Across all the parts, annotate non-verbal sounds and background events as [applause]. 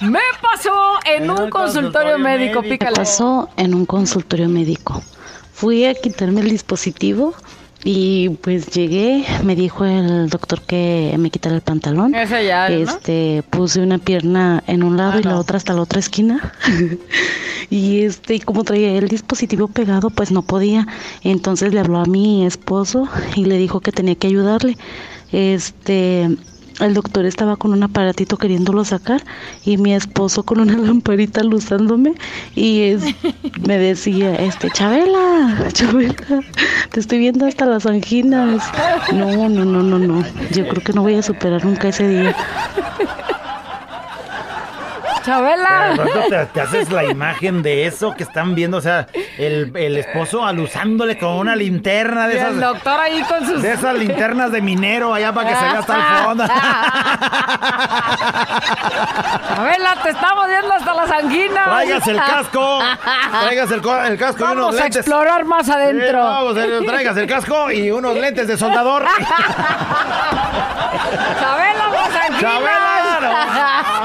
Me pasó en un consultorio médico, Me pícale. pasó en un consultorio médico. Fui a quitarme el dispositivo y pues llegué, me dijo el doctor que me quitara el pantalón. Ese ya, ¿no? Este, puse una pierna en un lado Ah, y la no. otra hasta la otra esquina. [laughs] y este, y como traía el dispositivo pegado, pues no podía. Entonces le habló a mi esposo y le dijo que tenía que ayudarle. Este, el doctor estaba con un aparatito queriéndolo sacar y mi esposo con una [laughs] lamparita luzándome y es- me decía, este, Chabela, Chabela, te estoy viendo hasta las anginas. No, no, no, no, no. Yo creo que no voy a superar nunca ese día. Chabela. De pronto te, te haces la imagen de eso que están viendo, o sea, el, el esposo alusándole con una linterna de Y esas. el doctor ahí con sus... De esas linternas de minero allá para que se vea hasta el fondo. [laughs] Chabela, te estamos viendo hasta las anginas. Tráigase el casco. Tráigase el, co- el casco y unos Vamos a lentes. explorar más adentro. vamos, eh, tráigase el casco y unos lentes de soldador. [laughs] Chabela, las anginas. Chabela, Qué vergüenza.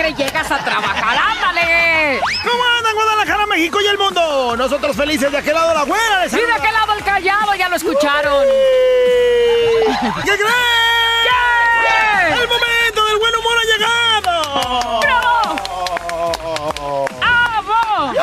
Alegre llegas a trabajar! ¡Ándale! ¿Cómo andan Guadalajara, México y el mundo? Nosotros felices de aquel lado la güera. les ¿Sí de qué lado el callado? Ya lo escucharon. ¿Qué creen? El momento del buen humor ha llegado. ¡Bravo! ¡Amo! ¡Hip,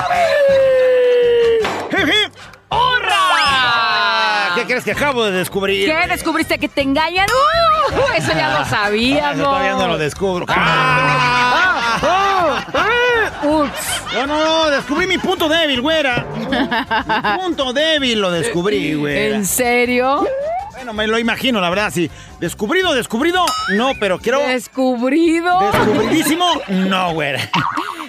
crees que acabo de descubrir? ¿Qué? ¿Descubriste que te engañan? ¡Uh! Eso ya lo Ah, sabíamos. eso todavía no lo descubro. ¡Ah! ¡Ah! ¡Ah! ¡Ups! No, no, no, descubrí mi punto débil, güera. Mi punto débil lo descubrí, güera. ¿En serio? Bueno, me lo imagino, la verdad, sí. Descubrido, descubrido, no, pero quiero... ¿Descubrido? Descubridísimo, no, güera.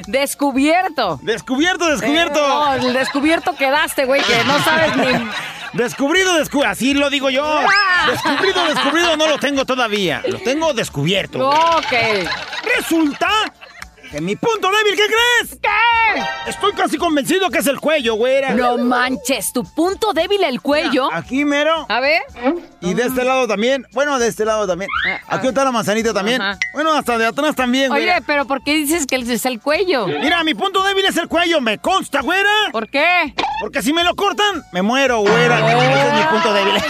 Descubierto. Descubierto, descubierto. Eh, no, el descubierto quedaste, güey, que no sabes ni... Descubrido, descubrido, así lo digo yo. Ah. Descubrido, descubrido, no lo tengo todavía. Lo tengo descubierto. Ok. Resulta que mi punto débil, ¿qué crees? ¿Qué? Estoy casi convencido que es el cuello, güera. No manches, tu punto débil el cuello. Aquí mero. A ver. Y de este lado también. Bueno, de este lado también. Ah, Aquí está la manzanita también. Ajá. Bueno, hasta de atrás también, güera. Oye, pero ¿por qué dices que es el cuello? Mira, mi punto débil es el cuello, me consta, güera. ¿Por qué? Porque si me lo cortan, me muero, güera. Ese es mi punto débil. [laughs]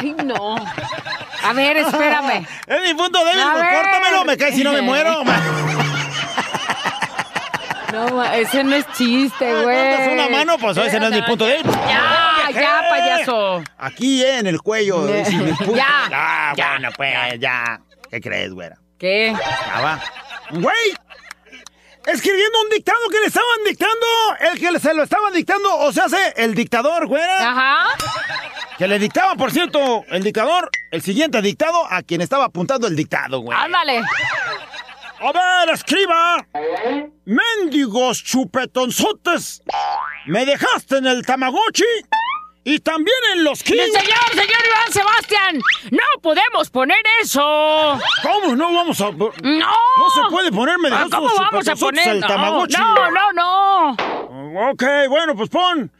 Ay, no. A ver, espérame. [laughs] es mi punto débil, pues córtamelo, me cae si no me muero. [laughs] No, ese no es chiste, Ah, güey. ¿cortas una mano? Pues ese no es mi punto débil. Ya, ya, payaso. Aquí, eh, en el cuello. Ya, Ah, ya, bueno, pues, ya. ¿Qué crees, güera? ¿Qué? Va. Güey, escribiendo un dictado que le estaban dictando, el que se lo estaban dictando, o sea, hace el dictador, güera. Ajá. Que le dictaba, por cierto, el dictador, el siguiente dictado a quien estaba apuntando el dictado, güey. Ándale. A ver, escriba. Mendigos chupetonzotes. Me dejaste en el Tamagotchi y también en los Señor, kilos. señor Iván Sebastián, no podemos poner eso. ¿Cómo no vamos a.? No. No se puede poner me dejaste ¿Cómo vamos a poner? el No, no, no, no. Ok, bueno, pues pon.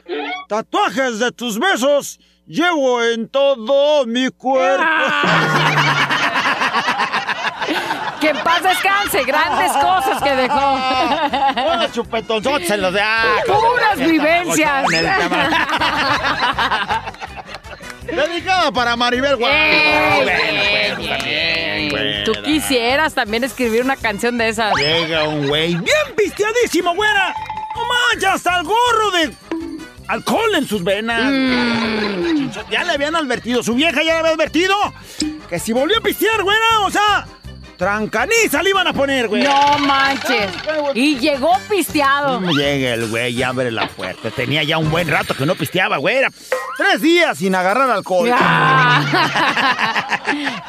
Tatuajes de tus besos llevo en todo mi cuerpo. [laughs] [laughs] Que en paz descanse, grandes cosas que dejó. [laughs] Unos chupetonzotes en los de. ah, Puras vivencias. [laughs] Dedicada para Maribel Bueno, también, güera. Tú quisieras también escribir una canción de esas. Llega un güey bien pisteadísimo, güera. No manches, hasta el gorro de alcohol en sus venas. Mm. Ya le habían advertido, su vieja ya le había advertido que si volvió a pistear, güera, o sea, Trancaniza le iban a poner, güey. No manches. Y llegó pisteado. Llega el güey y abre la puerta. Tenía ya un buen rato que no pisteaba, güey. Era tres días sin agarrar alcohol. [laughs]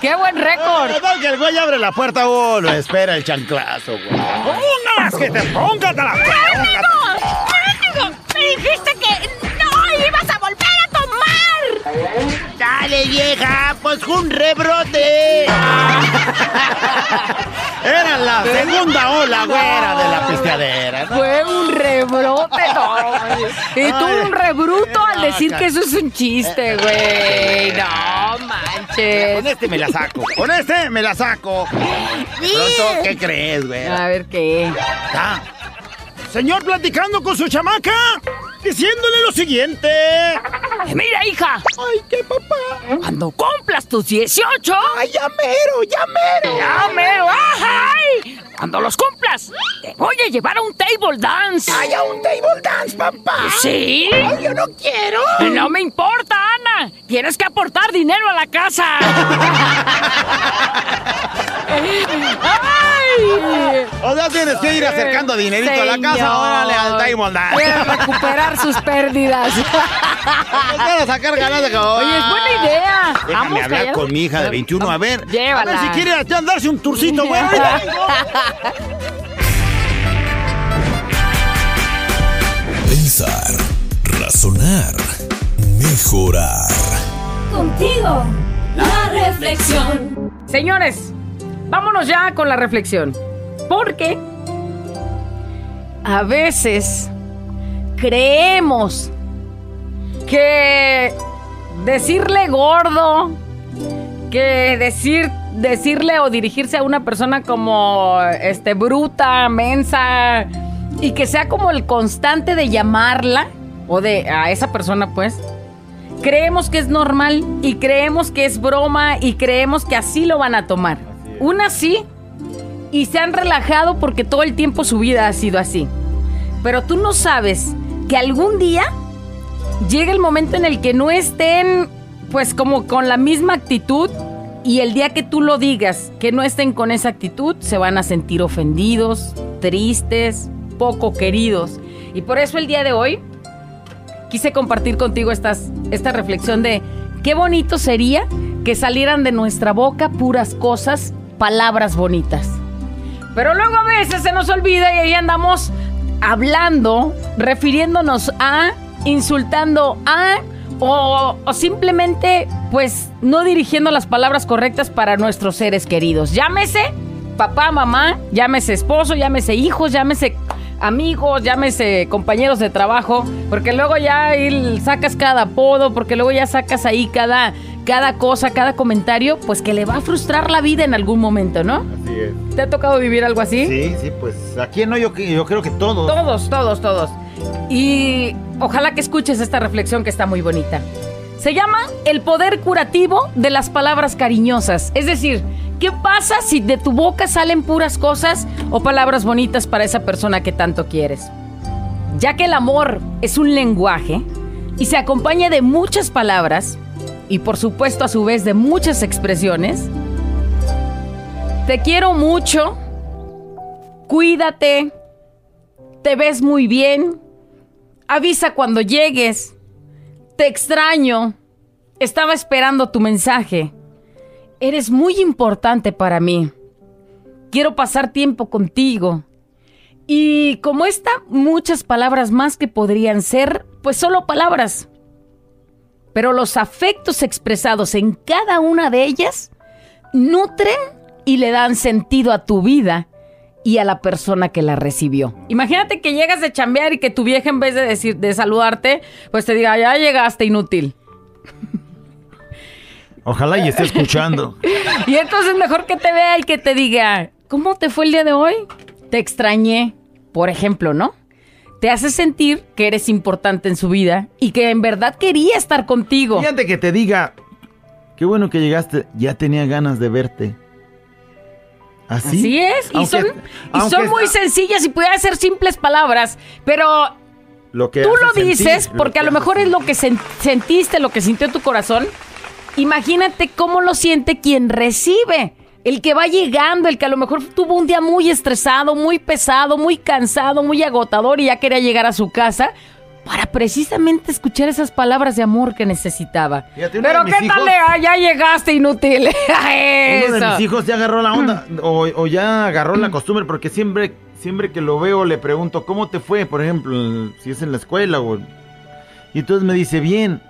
¡Qué buen récord! que el güey abre la puerta, oh, lo espera el chanclazo, güey. ¡Póngalas, que te póngatela! ¡Me dijiste Dale, vieja, pues un rebrote. [laughs] Era la segunda ola, güera, de la pisteadera. ¿no? Fue un rebrote, no. Y tú un rebruto al decir que eso es un chiste, güey. No manches. Con este me la saco. Con este me la saco. Pronto, ¿qué crees, güey? A ver qué. Ah, Señor platicando con su chamaca, diciéndole lo siguiente. Mira, hija. Ay, ¿qué papá? Cuando cumplas tus 18. Ay, ya mero, ya mero. ¡Ya mero! ¡Ay! Cuando los cumplas, te voy a llevar a un table dance. Ay, a un table dance, papá. ¿Sí? Ay, yo no quiero. No me importa, Ana. Tienes que aportar dinero a la casa. ¡Ay! O sea, tienes que ir acercando dinerito a la casa, órale al table dance. Voy a sus pérdidas. Van a sacar ganas de Oye, es buena idea. Déjame Vamos, hablar callado. con mi hija de 21, a ver. Llévala. A ver si quiere darse un turcito, güey. [laughs] Pensar, razonar, mejorar. Contigo, la reflexión. Señores, vámonos ya con la reflexión. Porque a veces creemos que decirle gordo, que decir, decirle o dirigirse a una persona como este bruta, mensa, y que sea como el constante de llamarla, o de a esa persona, pues, creemos que es normal y creemos que es broma y creemos que así lo van a tomar. Una sí y se han relajado porque todo el tiempo su vida ha sido así. Pero tú no sabes que algún día llega el momento en el que no estén pues como con la misma actitud y el día que tú lo digas que no estén con esa actitud se van a sentir ofendidos, tristes, poco queridos. Y por eso el día de hoy quise compartir contigo estas, esta reflexión de qué bonito sería que salieran de nuestra boca puras cosas, palabras bonitas. Pero luego a veces se nos olvida y ahí andamos hablando, refiriéndonos a, insultando a, o, o simplemente pues no dirigiendo las palabras correctas para nuestros seres queridos. Llámese papá, mamá, llámese esposo, llámese hijos, llámese amigos, llámese compañeros de trabajo, porque luego ya sacas cada apodo, porque luego ya sacas ahí cada, cada cosa, cada comentario, pues que le va a frustrar la vida en algún momento, ¿no? Así es. ¿Te ha tocado vivir algo así? Sí, sí, pues aquí no, yo, yo creo que todos. Todos, todos, todos. Y ojalá que escuches esta reflexión que está muy bonita. Se llama el poder curativo de las palabras cariñosas. Es decir, ¿qué pasa si de tu boca salen puras cosas o palabras bonitas para esa persona que tanto quieres? Ya que el amor es un lenguaje y se acompaña de muchas palabras y por supuesto a su vez de muchas expresiones, te quiero mucho, cuídate, te ves muy bien, avisa cuando llegues, te extraño, estaba esperando tu mensaje, eres muy importante para mí, quiero pasar tiempo contigo. Y como esta, muchas palabras más que podrían ser, pues solo palabras. Pero los afectos expresados en cada una de ellas nutren y le dan sentido a tu vida y a la persona que la recibió. Imagínate que llegas de chambear y que tu vieja en vez de decir de saludarte, pues te diga, ya llegaste inútil. Ojalá y esté escuchando. [laughs] Y entonces mejor que te vea y que te diga, ¿cómo te fue el día de hoy? Te extrañé, por ejemplo, ¿no? Te hace sentir que eres importante en su vida y que en verdad quería estar contigo. Fíjate que te diga, qué bueno que llegaste, ya tenía ganas de verte. ¿Así? Así es, y, son, y aunque- son muy sencillas y pudieran ser simples palabras, pero lo que Tú lo sentir, dices porque que a lo mejor es lo que sen- sentiste, lo que sintió tu corazón. Imagínate cómo lo siente quien recibe. El que va llegando, el que a lo mejor tuvo un día muy estresado, muy pesado, muy cansado, muy agotador y ya quería llegar a su casa para precisamente escuchar esas palabras de amor que necesitaba. Fíjate, Pero qué tal, hijos- Lea? ya llegaste inútil. [laughs] Uno de mis hijos ya agarró la onda [clears throat] o, o ya agarró la costumbre porque siempre, siempre que lo veo le pregunto cómo te fue, por ejemplo, si es en la escuela o... Y entonces me dice, bien.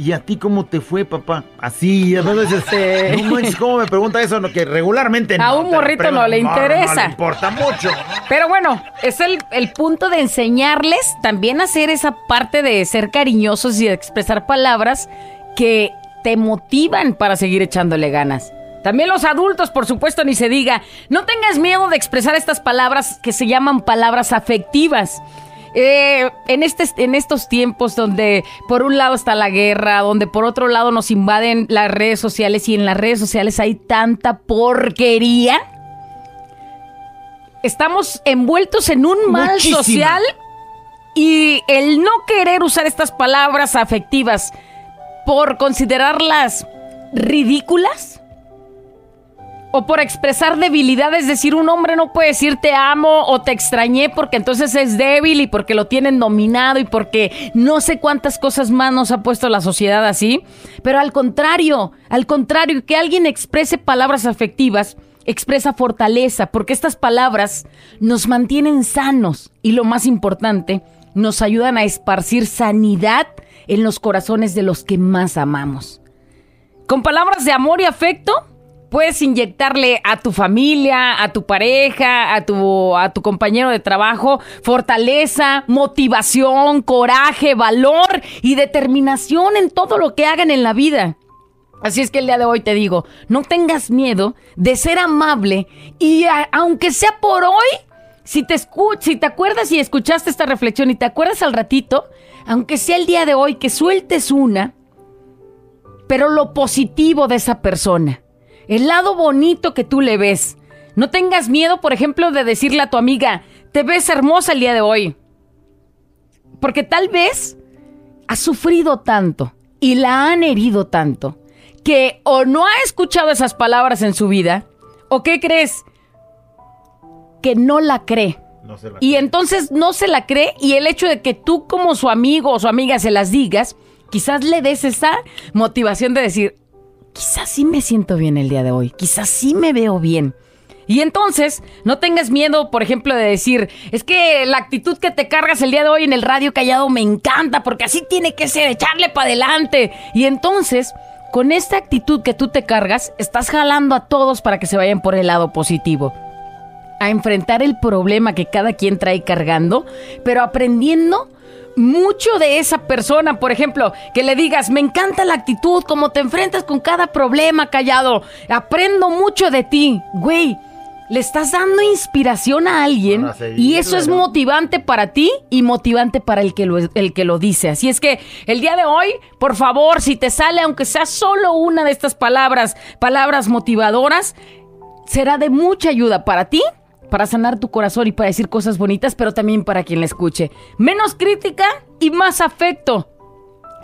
¿Y a ti cómo te fue, papá? Así, a veces, [laughs] Sí. no manches, ¿cómo me pregunta eso? No, que regularmente A no un morrito no le interesa. No, le importa mucho. Pero bueno, es el, el punto de enseñarles también a hacer esa parte de ser cariñosos y de expresar palabras que te motivan para seguir echándole ganas. También los adultos, por supuesto, ni se diga. No tengas miedo de expresar estas palabras que se llaman palabras afectivas. Eh, en, este, en estos tiempos donde por un lado está la guerra, donde por otro lado nos invaden las redes sociales y en las redes sociales hay tanta porquería, estamos envueltos en un mal Muchísima. social y el no querer usar estas palabras afectivas por considerarlas ridículas o por expresar debilidad, es decir, un hombre no puede decir te amo o te extrañé porque entonces es débil y porque lo tienen dominado y porque no sé cuántas cosas más nos ha puesto la sociedad así, pero al contrario, al contrario, que alguien exprese palabras afectivas expresa fortaleza, porque estas palabras nos mantienen sanos y lo más importante, nos ayudan a esparcir sanidad en los corazones de los que más amamos. Con palabras de amor y afecto, puedes inyectarle a tu familia, a tu pareja, a tu, a tu compañero de trabajo fortaleza, motivación, coraje, valor y determinación en todo lo que hagan en la vida. Así es que el día de hoy te digo, no tengas miedo de ser amable y a- aunque sea por hoy, si te si te acuerdas y escuchaste esta reflexión y te acuerdas al ratito, aunque sea el día de hoy que sueltes una, pero lo positivo de esa persona, el lado bonito que tú le ves. No tengas miedo, por ejemplo, de decirle a tu amiga, te ves hermosa el día de hoy. Porque tal vez ha sufrido tanto y la han herido tanto que o no ha escuchado esas palabras en su vida, o qué crees, que no la cree. No se la Y entonces no se la cree y el hecho de que tú como su amigo o su amiga se las digas, quizás le des esa motivación de decir, quizás sí me siento bien el día de hoy, quizás sí me veo bien. Y entonces, no tengas miedo, por ejemplo, de decir, es que la actitud que te cargas el día de hoy en el radio callado me encanta, porque así tiene que ser, echarle para adelante. Y entonces, con esta actitud que tú te cargas, estás jalando a todos para que se vayan por el lado positivo a enfrentar el problema que cada quien trae cargando, pero aprendiendo mucho de esa persona. Por ejemplo, que le digas, me encanta la actitud, cómo te enfrentas con cada problema callado. Aprendo mucho de ti. Güey, le estás dando inspiración a alguien seguir, y eso es motivante para ti y motivante para el que, lo, el que lo dice. Así es que el día de hoy, por favor, si te sale, aunque sea solo una de estas palabras, palabras motivadoras, será de mucha ayuda para ti, para sanar tu corazón y para decir cosas bonitas, pero también para quien la escuche. Menos crítica y más afecto.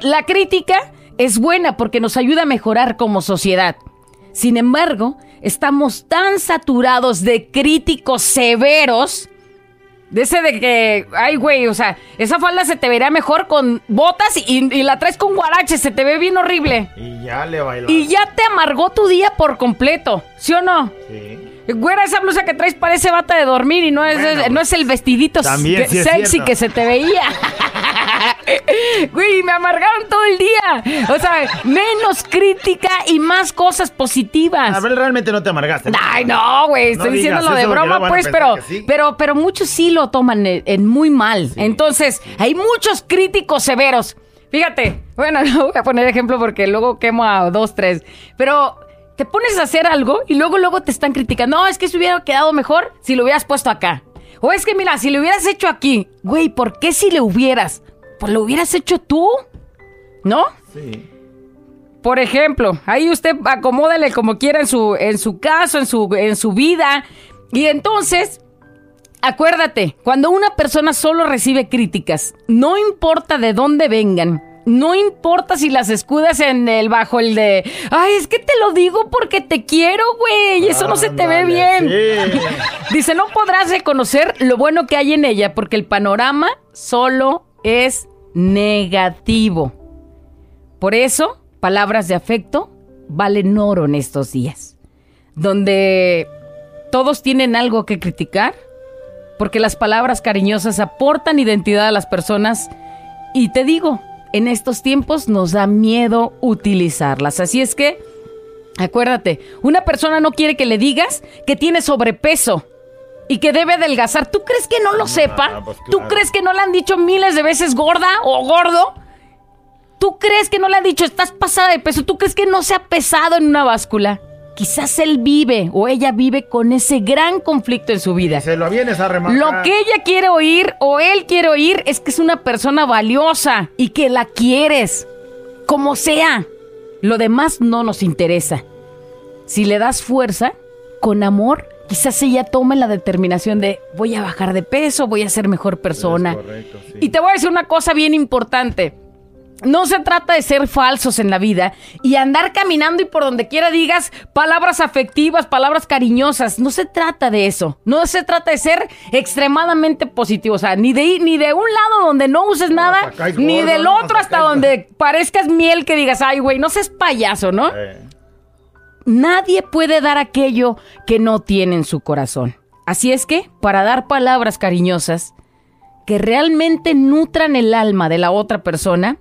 La crítica es buena porque nos ayuda a mejorar como sociedad. Sin embargo, estamos tan saturados de críticos severos, de ese de que, ay, güey, o sea, esa falda se te vería mejor con botas y, y la traes con guaraches, se te ve bien horrible. Y ya le bailó. Y ya te amargó tu día por completo, ¿sí o no? Sí. Güera, esa blusa que traes parece bata de dormir y no es, Bueno, no es el vestidito también que- sí es sexy que se te veía. [laughs] Güey, me amargaron todo el día. O sea, menos crítica y más cosas positivas. A ver, realmente no te amargaste. Ay, no, güey, estoy No diciéndolo de broma, pues, pero, sí. pero, pero muchos sí lo toman en, en muy mal. Entonces, hay muchos críticos severos. Fíjate, bueno, [laughs] no voy a poner ejemplo porque luego quemo a dos, tres. Pero te pones a hacer algo y luego, luego te están criticando. No, es que se hubiera quedado mejor si lo hubieras puesto acá. O es que, mira, si lo hubieras hecho aquí. Güey, ¿por qué si lo hubieras? Pues lo hubieras hecho tú. ¿No? Sí. Por ejemplo, ahí usted acomódele como quiera en su, en su caso, en su, en su vida. Y entonces, Acuérdate, cuando una persona solo recibe críticas, no importa de dónde vengan, no importa si las escudas en el bajo el de, ay, es que te lo digo porque te quiero, güey, eso no se te ve bien. sí. [laughs] Dice, no podrás reconocer lo bueno que hay en ella porque el panorama solo es negativo. Por eso, palabras de afecto valen oro en estos días, donde todos tienen algo que criticar, porque las palabras cariñosas aportan identidad a las personas y te digo, en estos tiempos nos da miedo utilizarlas. Así es que, acuérdate, una persona no quiere que le digas que tiene sobrepeso y que debe adelgazar. ¿Tú crees que no lo sepa? pues ¿Tú crees que no le han dicho miles de veces gorda o gordo? ¿Tú crees que no le han dicho estás pasada de peso? ¿Tú crees que no se ha pesado en una báscula? Quizás él vive o ella vive con ese gran conflicto en su vida. Se lo vienes a remarcar. Lo que ella quiere oír o él quiere oír es que es una persona valiosa y que la quieres, como sea. Lo demás no nos interesa. Si le das fuerza, con amor, quizás ella tome la determinación de voy a bajar de peso, voy a ser mejor persona. correcto, sí. Y te voy a decir una cosa bien importante. No se trata de ser falsos en la vida y andar caminando y por donde quiera digas palabras afectivas, palabras cariñosas. No se trata de eso. No se trata de ser extremadamente positivo. O sea, ni de, ni de un lado donde no uses nada, ni gordo, del otro Hasta donde parezcas miel que digas, ay, güey, no seas payaso, ¿no? Eh, Nadie puede dar aquello que no tiene en su corazón. Así es que, para dar palabras cariñosas que realmente nutran el alma de la otra persona,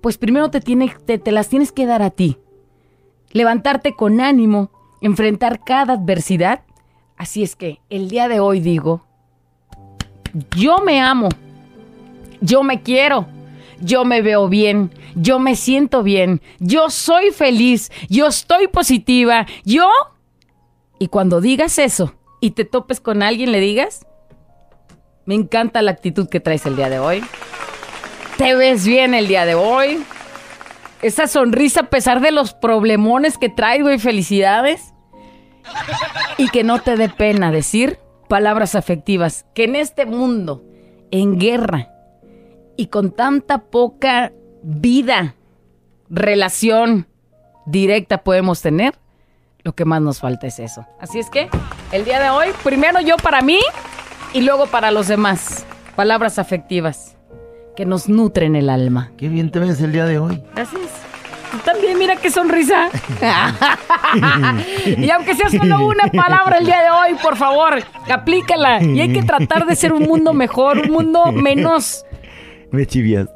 pues primero te, las tienes que dar a ti. Levantarte con ánimo, enfrentar cada adversidad. Así es que el día de hoy digo, yo me amo, yo me quiero, yo me veo bien, yo me siento bien, yo soy feliz, yo estoy positiva, yo... Y cuando digas eso y te topes con alguien, le digas, me encanta la actitud que traes el día de hoy, te ves bien el día de hoy, esa sonrisa a pesar de los problemones que traes, güey, felicidades. Y que no te dé pena decir palabras afectivas, que en este mundo, en guerra, y con tanta poca vida, relación directa podemos tener, lo que más nos falta es eso. Así es que el día de hoy, primero yo para mí y luego para los demás. Palabras afectivas que nos nutren el alma. Qué bien te ves el día de hoy. Gracias. Tú también, mira qué sonrisa. [laughs] y aunque sea solo una palabra el día de hoy, por favor, aplícala. Y hay que tratar de ser un mundo mejor, un mundo menos, Me chivias.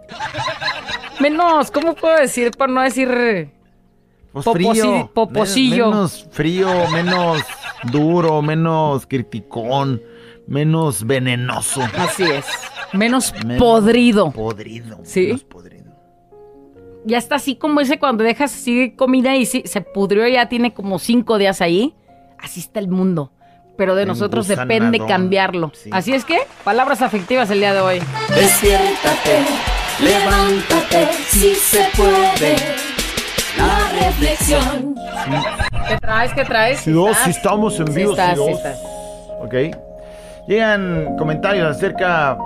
menos, ¿cómo puedo decir? Por no decir... Pues frío. poposillo. Men- Menos frío, menos duro, menos criticón, menos venenoso. Así es. Menos Menos podrido. Podrido. Sí. menos podrido. Ya está así como ese cuando dejas así comida y sí, se pudrió, ya tiene como cinco días ahí. Así está el mundo. Pero de nosotros depende cambiarlo. Sí. Así es que, palabras afectivas el día de hoy. Despiértate, levántate, si se puede. La reflexión. ¿Qué traes? ¿Qué traes? Sí, sí estamos en vivo, sí, estás, estás. Ok. Llegan comentarios acerca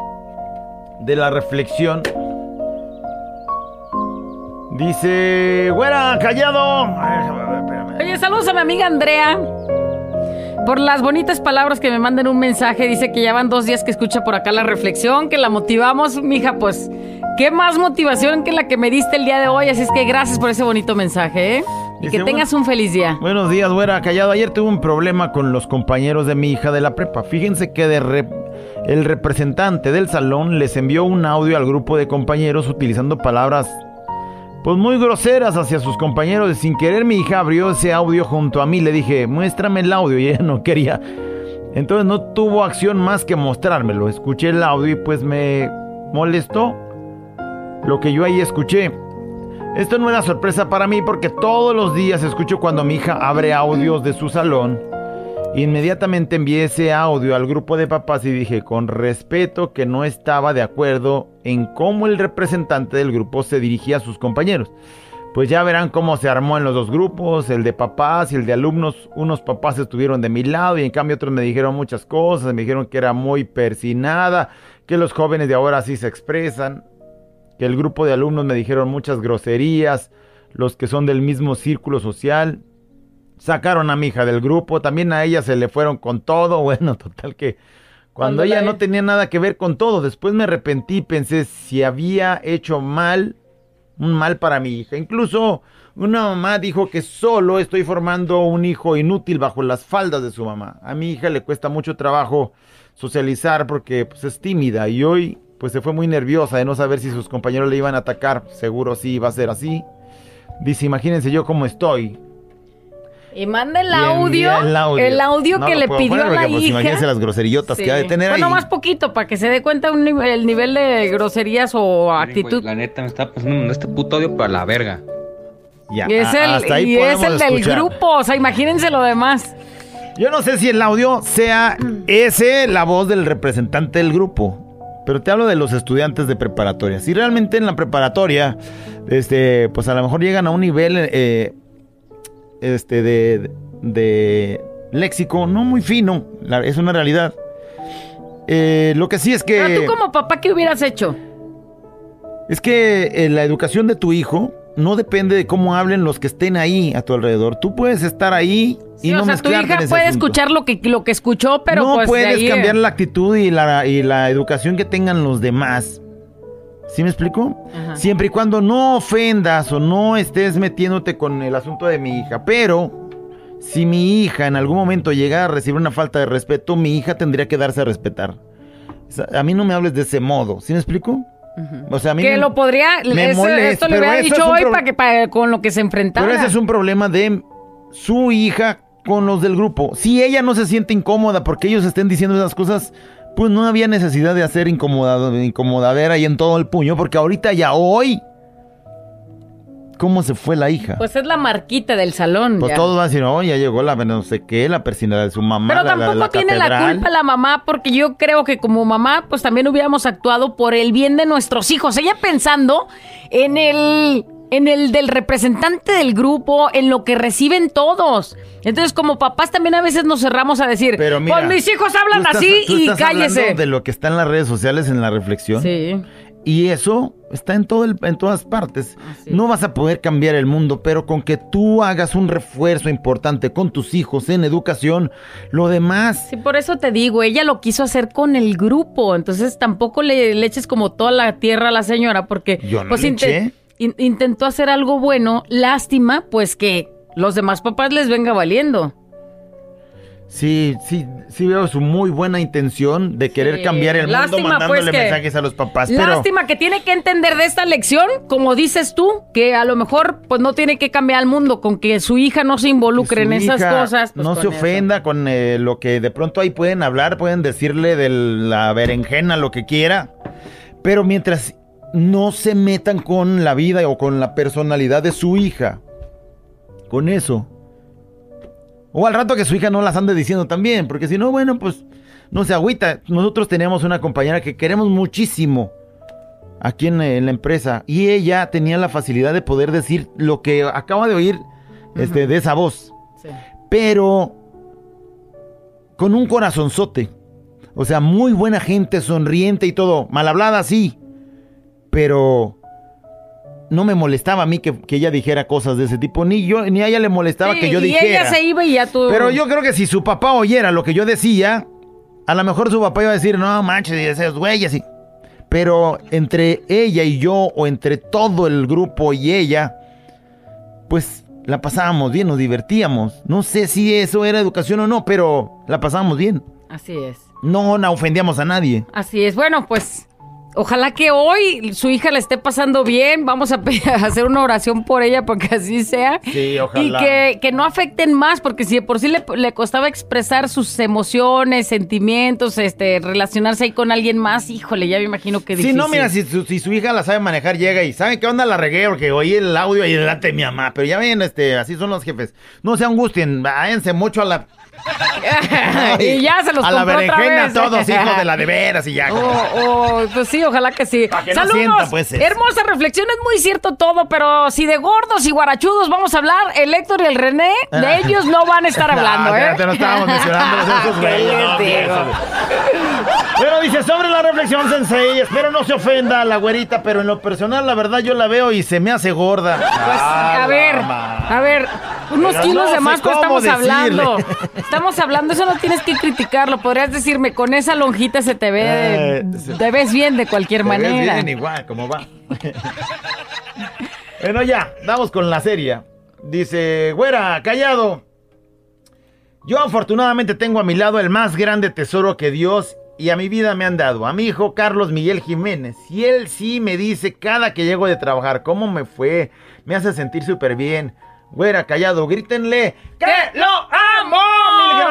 de la reflexión. Dice, güera, callado. Oye, saludos a mi amiga Andrea. Por las bonitas palabras que me mandan un mensaje, dice que ya van dos días que escucha por acá la reflexión, que la motivamos, mija, pues, qué más motivación que la que me diste el día de hoy, así es que gracias por ese bonito mensaje, ¿eh? Y Dice, que tengas un feliz día. Buenos días, güera, callado. Ayer tuve un problema con los compañeros de mi hija de la prepa. Fíjense que de re- el representante del salón les envió un audio al grupo de compañeros utilizando palabras pues muy groseras hacia sus compañeros. Sin querer mi hija abrió ese audio junto a mí. Le dije, muéstrame el audio y ella no quería. Entonces no tuvo acción más que mostrármelo. Escuché el audio y pues me molestó lo que yo ahí escuché. Esto no era sorpresa para mí porque todos los días escucho cuando mi hija abre audios de su salón. Inmediatamente envié ese audio al grupo de papás y dije con respeto que no estaba de acuerdo en cómo el representante del grupo se dirigía a sus compañeros. Pues ya verán cómo se armó en los dos grupos, el de papás y el de alumnos. Unos papás estuvieron de mi lado y en cambio otros me dijeron muchas cosas, me dijeron que era muy persinada, que los jóvenes de ahora sí se expresan, que el grupo de alumnos me dijeron muchas groserías, los que son del mismo círculo social. Sacaron a mi hija del grupo, también a ella se le fueron con todo, [laughs] bueno, total que cuando Cuando ella la- no tenía nada que ver con todo, después me arrepentí, pensé si había hecho mal, un mal para mi hija. Incluso una mamá dijo que solo estoy formando un hijo inútil bajo las faldas de su mamá. A mi hija le cuesta mucho trabajo socializar porque pues, es tímida y hoy pues se fue muy nerviosa de no saber si sus compañeros le iban a atacar. Seguro sí iba a ser así. Dice, imagínense yo cómo estoy. Y manda el audio, el audio. el audio No que le pidió poner a la pues, hija. imagínense las groserillotas que ha de tener bueno, ahí. más poquito para que se dé cuenta un nivel- el nivel de groserías o Miren, actitud. güey, la neta me está pasando este puto audio para la verga. Ya, y es a- el, hasta ahí y es podemos el del grupo, o sea, imagínense lo demás. Yo no sé si el audio sea ese la voz del representante del grupo, pero te hablo de los estudiantes de preparatoria. Si realmente en la preparatoria, este, pues a lo mejor llegan a un nivel, eh, este, de, de léxico no muy fino, la- es una realidad. Eh, lo que sí es que Pero tú como papá, ¿qué hubieras hecho? es que eh, la educación de tu hijo no depende de cómo hablen los que estén ahí a tu alrededor. Tú puedes estar ahí y Sí, no o sea, tu hija puede asunto. escuchar lo que, lo que escuchó, pero no pues de puedes ahí, eh, cambiar la actitud y la, y la educación que tengan los demás. ¿Sí me explico? Ajá. Siempre y cuando no ofendas o no estés metiéndote con el asunto de mi hija. Pero si mi hija en algún momento llega a recibir una falta de respeto, mi hija tendría que darse a respetar. A mí no me hables de ese modo. ¿Sí me explico? O sea, a mí que me- lo podría, me eso- molesta, esto le hubiera dicho hoy para que para, con lo que se enfrentara. Pero ese es un problema de su hija con los del grupo. Si ella no se siente incómoda porque ellos estén diciendo esas cosas, pues no había necesidad de hacer incomodado, incomodadera ahí en todo el puño, porque ahorita ya hoy, ¿cómo se fue la hija? Pues, Pues es la marquita del salón. ya. todos van a decir, oh, ya llegó la no sé qué, la persina de su mamá. Pero la- tampoco la tiene la catedral". culpa la mamá, porque yo creo que como mamá, pues también hubiéramos actuado por el bien de nuestros hijos. Ella pensando en el, en el del representante del grupo, en lo que reciben todos. Entonces, como papás también a veces nos cerramos a decir, Pero mira, pues mis hijos tú hablan estás- así tú y estás cállese. hablando de lo que está en las redes sociales en la reflexión. Sí. Y eso está en, todo el- en todas partes. Así No vas a poder cambiar el mundo, pero con que tú hagas un refuerzo importante con tus hijos en educación, lo demás... Sí, por eso te digo, ella lo quiso hacer con el grupo, entonces tampoco le, le eches como toda la tierra a la señora, porque Yo no pues le eché. In- intentó hacer algo bueno, lástima, pues que los demás papás les venga valiendo. Sí, sí, sí veo su muy buena intención de querer Sí, cambiar el mundo mandándole pues, que- mensajes a los papás, pero... Lástima que tiene que entender de esta lección, como dices tú, que a lo mejor pues no tiene que cambiar el mundo, con que su hija no se involucre en esas cosas. pues, no se eso. ofenda con eh, lo que de pronto ahí pueden hablar, pueden decirle de la berenjena lo que quiera, pero mientras no se metan con la vida o con la personalidad de su hija, con eso. O al rato que su hija no las ande diciendo también, porque si no, bueno, pues no se agüita. Nosotros teníamos una compañera que queremos muchísimo aquí en, en la empresa y ella tenía la facilidad de poder decir lo que acaba de oír este, de esa voz Sí. pero con un corazonzote. O sea, muy buena gente, sonriente y todo. Mal hablada, sí. Pero no me molestaba a mí que, que ella dijera cosas de ese tipo. Ni yo, ni a ella le molestaba Sí, que yo y dijera. ella se iba y ya tú... Pero yo creo que si su papá oyera lo que yo decía, a lo mejor su papá iba a decir, no manches, y esos güeyes. y-". Pero entre ella y yo, o entre todo el grupo y ella, pues la pasábamos bien, nos divertíamos. No sé si eso era educación o no, pero la pasábamos bien. Así es. No, no ofendíamos a nadie. Así es. Bueno, pues ojalá que hoy su hija le esté pasando bien. Vamos a [laughs] hacer una oración por ella porque así sea. Sí, ojalá. Y que, que no afecten más, porque si de por sí le, le costaba expresar sus emociones, sentimientos, este, relacionarse ahí con alguien más, híjole, ya me imagino que Si difícil. no, mira, si su, si su hija la sabe manejar, llega y sabe qué onda la regué porque oí el audio ahí delante de mi mamá. Pero ya ven, este, así son los jefes. No se angustien, váyanse mucho a la [laughs] y ya se los A la berenjena, todos hijos de la de [laughs] veras y ya. Oh, oh, pues sí, ojalá que sí. Que no Saludos. sienta, pues. Hermosa reflexión, es muy cierto todo, pero si de gordos y guarachudos vamos a hablar, el Héctor y el René, de ellos no van a estar [laughs] hablando, No, ¿eh? fíjate, no estábamos mencionando esos ¿Qué güeyes, les no, digo? Pero dice, sobre la reflexión, Sensei, espero no se ofenda a la güerita, pero en lo personal, la verdad, yo la veo y se me hace gorda. Pues, Ah, a ver, mamá. a ver, unos Pero kilos no de más, cómo estamos decirle. hablando. Estamos hablando, eso no tienes que criticarlo. Podrías decirme, con esa lonjita se te ve, Eh, te ves bien de cualquier Te ves manera. bien igual, como va. [laughs] bueno, ya, vamos con la serie. Dice, güera, callado. Yo afortunadamente tengo a mi lado el más grande tesoro que Dios y a mi vida me han dado, a mi hijo Carlos Miguel Jiménez. Y él sí me dice cada que llego de trabajar cómo me fue, me hace sentir súper bien. Güera, callado, grítenle que lo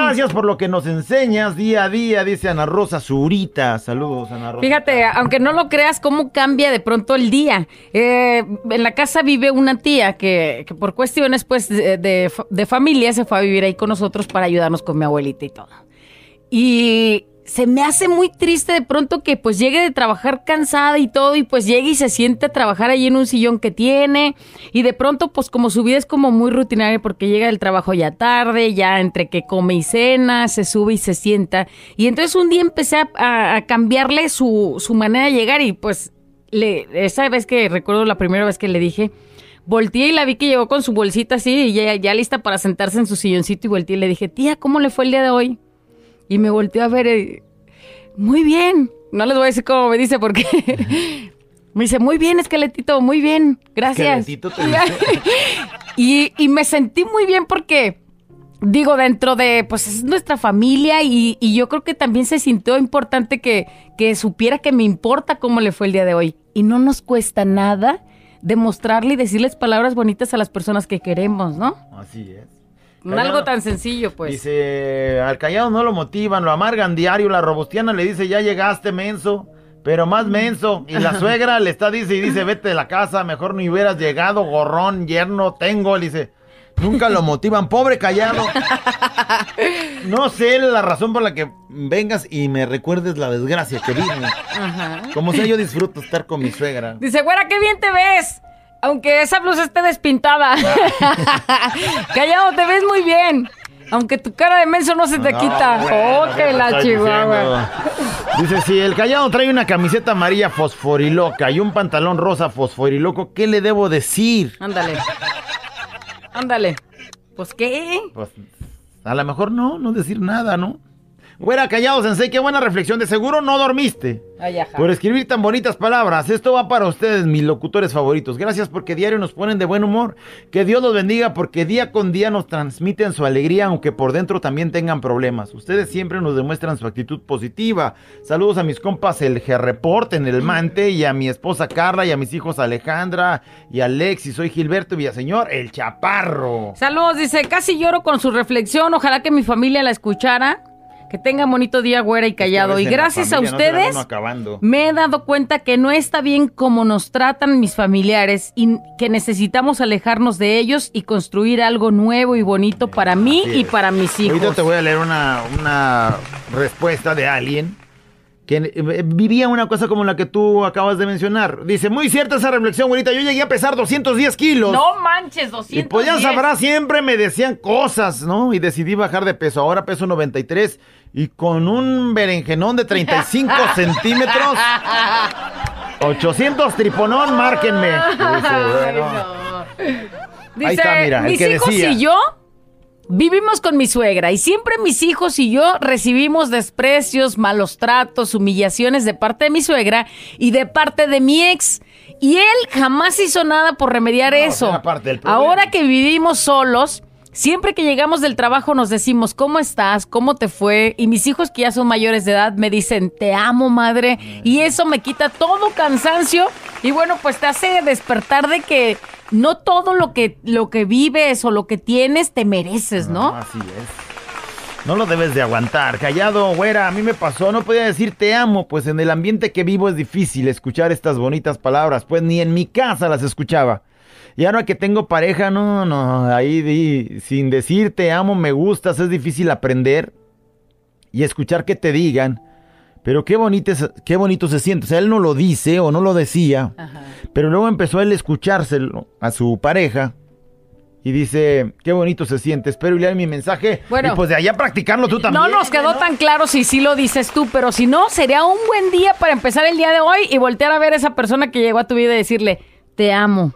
gracias por lo que nos enseñas día a día, dice Ana Rosa Zurita. Saludos, Ana Rosa. Fíjate, aunque no lo creas, cómo cambia de pronto el día. Eh, en la casa vive una tía que, por cuestiones pues de, de de familia se fue a vivir ahí con nosotros para ayudarnos con mi abuelita y todo. Y se me hace muy triste de pronto que pues llegue de trabajar cansada y todo y pues llegue y se siente a trabajar ahí en un sillón que tiene y de pronto pues como su vida es como muy rutinaria porque llega del trabajo ya tarde, ya entre que come y cena, se sube y se sienta y entonces un día empecé a cambiarle su, su manera de llegar y pues le, esa vez que recuerdo la primera vez que le dije Volteé y la vi que llegó con su bolsita así y ya, ya lista para sentarse en su silloncito y volteé y le dije, tía, ¿cómo le fue el día de hoy? Y me volteó a ver, muy bien. No les voy a decir cómo me dice porque [laughs] me dice, muy bien, esqueletito, muy bien, gracias. Esqueletito te [laughs] y, y me sentí muy bien porque, digo, dentro de, pues es nuestra familia y, y yo creo que también se sintió importante que, que supiera que me importa cómo le fue el día de hoy. Y no nos cuesta nada demostrarle y decirles palabras bonitas a las personas que queremos, ¿no? Así es. No Callado. algo tan sencillo, pues. Dice, al callado no lo motivan, lo amargan diario. La robustiana le dice, ya llegaste, menso. Pero más menso. Y la suegra le está, dice, y dice, [laughs] vete de la casa, mejor ni hubieras llegado, gorrón, yerno, tengo. Le dice, nunca lo motivan, pobre callado. No sé la razón por la que vengas y me recuerdes la desgracia que. Ajá. Como sea, yo disfruto estar con mi suegra. Dice, güera, qué bien te ves. Aunque esa blusa esté despintada. [laughs] Callado, te ves muy bien. Aunque tu cara de menso no se te quita. No, bueno, oh, ¿qué que me la chihuahua. Dice, si el callado trae una camiseta amarilla fosforiloca y un pantalón rosa fosforiloco, ¿qué le debo decir? Ándale. Ándale. Pues qué. Pues, a lo mejor no, no decir nada, ¿no? Güera, callado, sensei, qué buena reflexión. De seguro no dormiste. Ay, ajá. Por escribir tan bonitas palabras. Esto va para ustedes, mis locutores favoritos. Gracias porque diario nos ponen de buen humor. Que Dios los bendiga porque día con día nos transmiten su alegría, aunque por dentro también tengan problemas. Ustedes siempre nos demuestran su actitud positiva. Saludos a mis compas el G-Report en el Mante y a mi esposa Carla y a mis hijos Alejandra y Alex. Y soy Gilberto Villaseñor, el Chaparro. Saludos, dice, casi lloro con su reflexión. Ojalá que mi familia la escuchara. Que tengan bonito día, güera y callado. Y gracias a no ustedes. Me he dado cuenta que no está bien como nos tratan mis familiares y que necesitamos alejarnos de ellos y construir algo nuevo y bonito para mí y para mis hijos. Ahorita te voy a leer una, una respuesta de alguien que eh, vivía una cosa como la que tú acabas de mencionar. Dice, muy cierta esa reflexión, ahorita. Yo llegué a pesar 210 kilos. No manches, 200. Y pues ya sabrás, siempre me decían cosas, ¿no? Y decidí bajar de peso. Ahora peso 93 y con un berenjenón de 35 [laughs] centímetros. 800 triponón, márquenme. [laughs] Dice, bueno. Dice, Ahí está, mira, el mis que hijos decía. y yo vivimos con mi suegra y siempre mis hijos y yo recibimos desprecios, malos tratos, humillaciones de parte de mi suegra y de parte de mi ex. Y él jamás hizo nada por remediar No, eso. Ahora que vivimos solos, siempre que llegamos del trabajo nos decimos, ¿cómo estás? ¿Cómo te fue? Y mis hijos que ya son mayores de edad me dicen, te amo, madre. Y eso me quita todo cansancio. Y bueno, pues te hace despertar de que no todo lo que, lo que vives o lo que tienes te mereces, ¿no? Así es. No lo debes de aguantar. Callado, güera, a mí me pasó, no podía decir te amo, pues en el ambiente que vivo es difícil escuchar estas bonitas palabras, pues ni en mi casa las escuchaba. Y ahora que tengo pareja, no, no, ahí di- sin decir te amo, me gustas, es difícil aprender y escuchar que te digan. Pero qué bonito, qué bonito se siente. O sea, él no lo dice o no lo decía, pero luego empezó él a escuchárselo a su pareja y dice, qué bonito se siente. Espero leer mi mensaje. Bueno. y pues de allá practicarlo tú también. No nos quedó tan claro si sí lo dices tú, pero si no, sería un buen día para empezar el día de hoy y voltear a ver a esa persona que llegó a tu vida y decirle, te amo.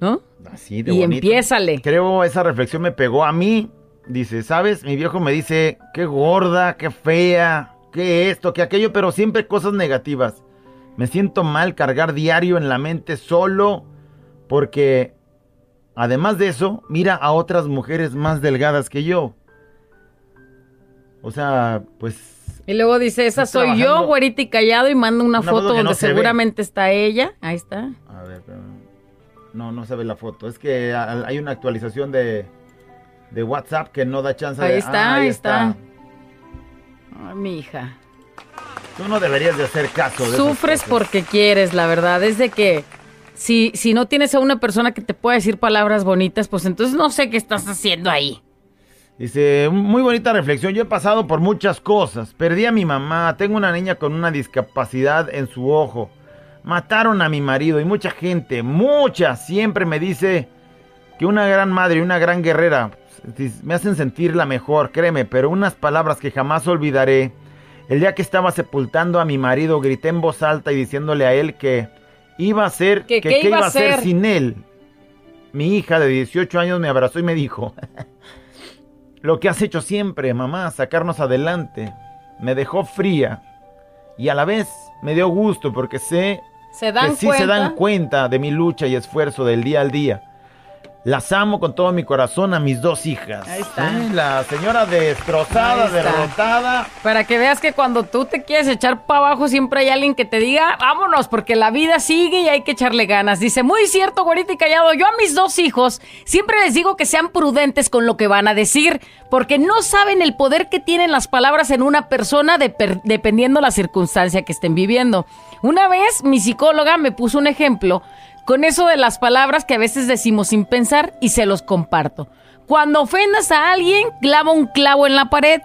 ¿No? Así de Y bonito. empiézale. Creo esa reflexión me pegó a mí. Dice, ¿sabes? Mi viejo me dice, qué gorda, qué fea, qué esto, qué aquello, pero siempre cosas negativas. Me siento mal cargar diario en la mente solo porque, además de eso, mira a otras mujeres más delgadas que yo. O sea, pues Y luego dice, esa soy yo, güerita y callado, y manda una, Una foto, que donde no se ve. seguramente está ella. Ahí está. A ver, pero- no, no se ve la foto. Es que hay una actualización de, de WhatsApp que no da chance Ahí de... está, Ah, ahí está. Ay, mi hija. Tú no deberías de hacer caso de Sufres porque quieres, la verdad. Es de que si, si no tienes a una persona que te pueda decir palabras bonitas, pues entonces no sé qué estás haciendo ahí. Dice, muy bonita reflexión. Yo he pasado por muchas cosas. Perdí a mi mamá. Tengo una niña con una discapacidad en su ojo. Mataron a mi marido y mucha gente, mucha, siempre me dice que una gran madre y una gran guerrera me hacen sentir la mejor, créeme, pero unas palabras que jamás olvidaré. El día que estaba sepultando a mi marido, grité en voz alta y diciéndole a él que iba a ser, ¿Que que qué qué iba iba a hacer? sin él. Mi hija de 18 años me abrazó y me dijo, [laughs] lo que has hecho siempre, mamá, sacarnos adelante. Me dejó fría y a la vez me dio gusto porque sé Se dan que sí cuenta. se dan cuenta de mi lucha y esfuerzo del día al día. Las amo con todo mi corazón a mis dos hijas. Ahí está. ¿Eh? La señora destrozada, derrotada. Para que veas que cuando tú te quieres echar para abajo, siempre hay alguien que te diga, vámonos, porque la vida sigue y hay que echarle ganas. Dice, muy cierto, güerita y callado, yo a mis dos hijos siempre les digo que sean prudentes con lo que van a decir, porque no saben el poder que tienen las palabras en una persona deper- dependiendo la circunstancia que estén viviendo. Una vez mi psicóloga me puso un ejemplo con eso de las palabras que a veces decimos sin pensar y se los comparto. Cuando ofendas a alguien, clava un clavo en la pared.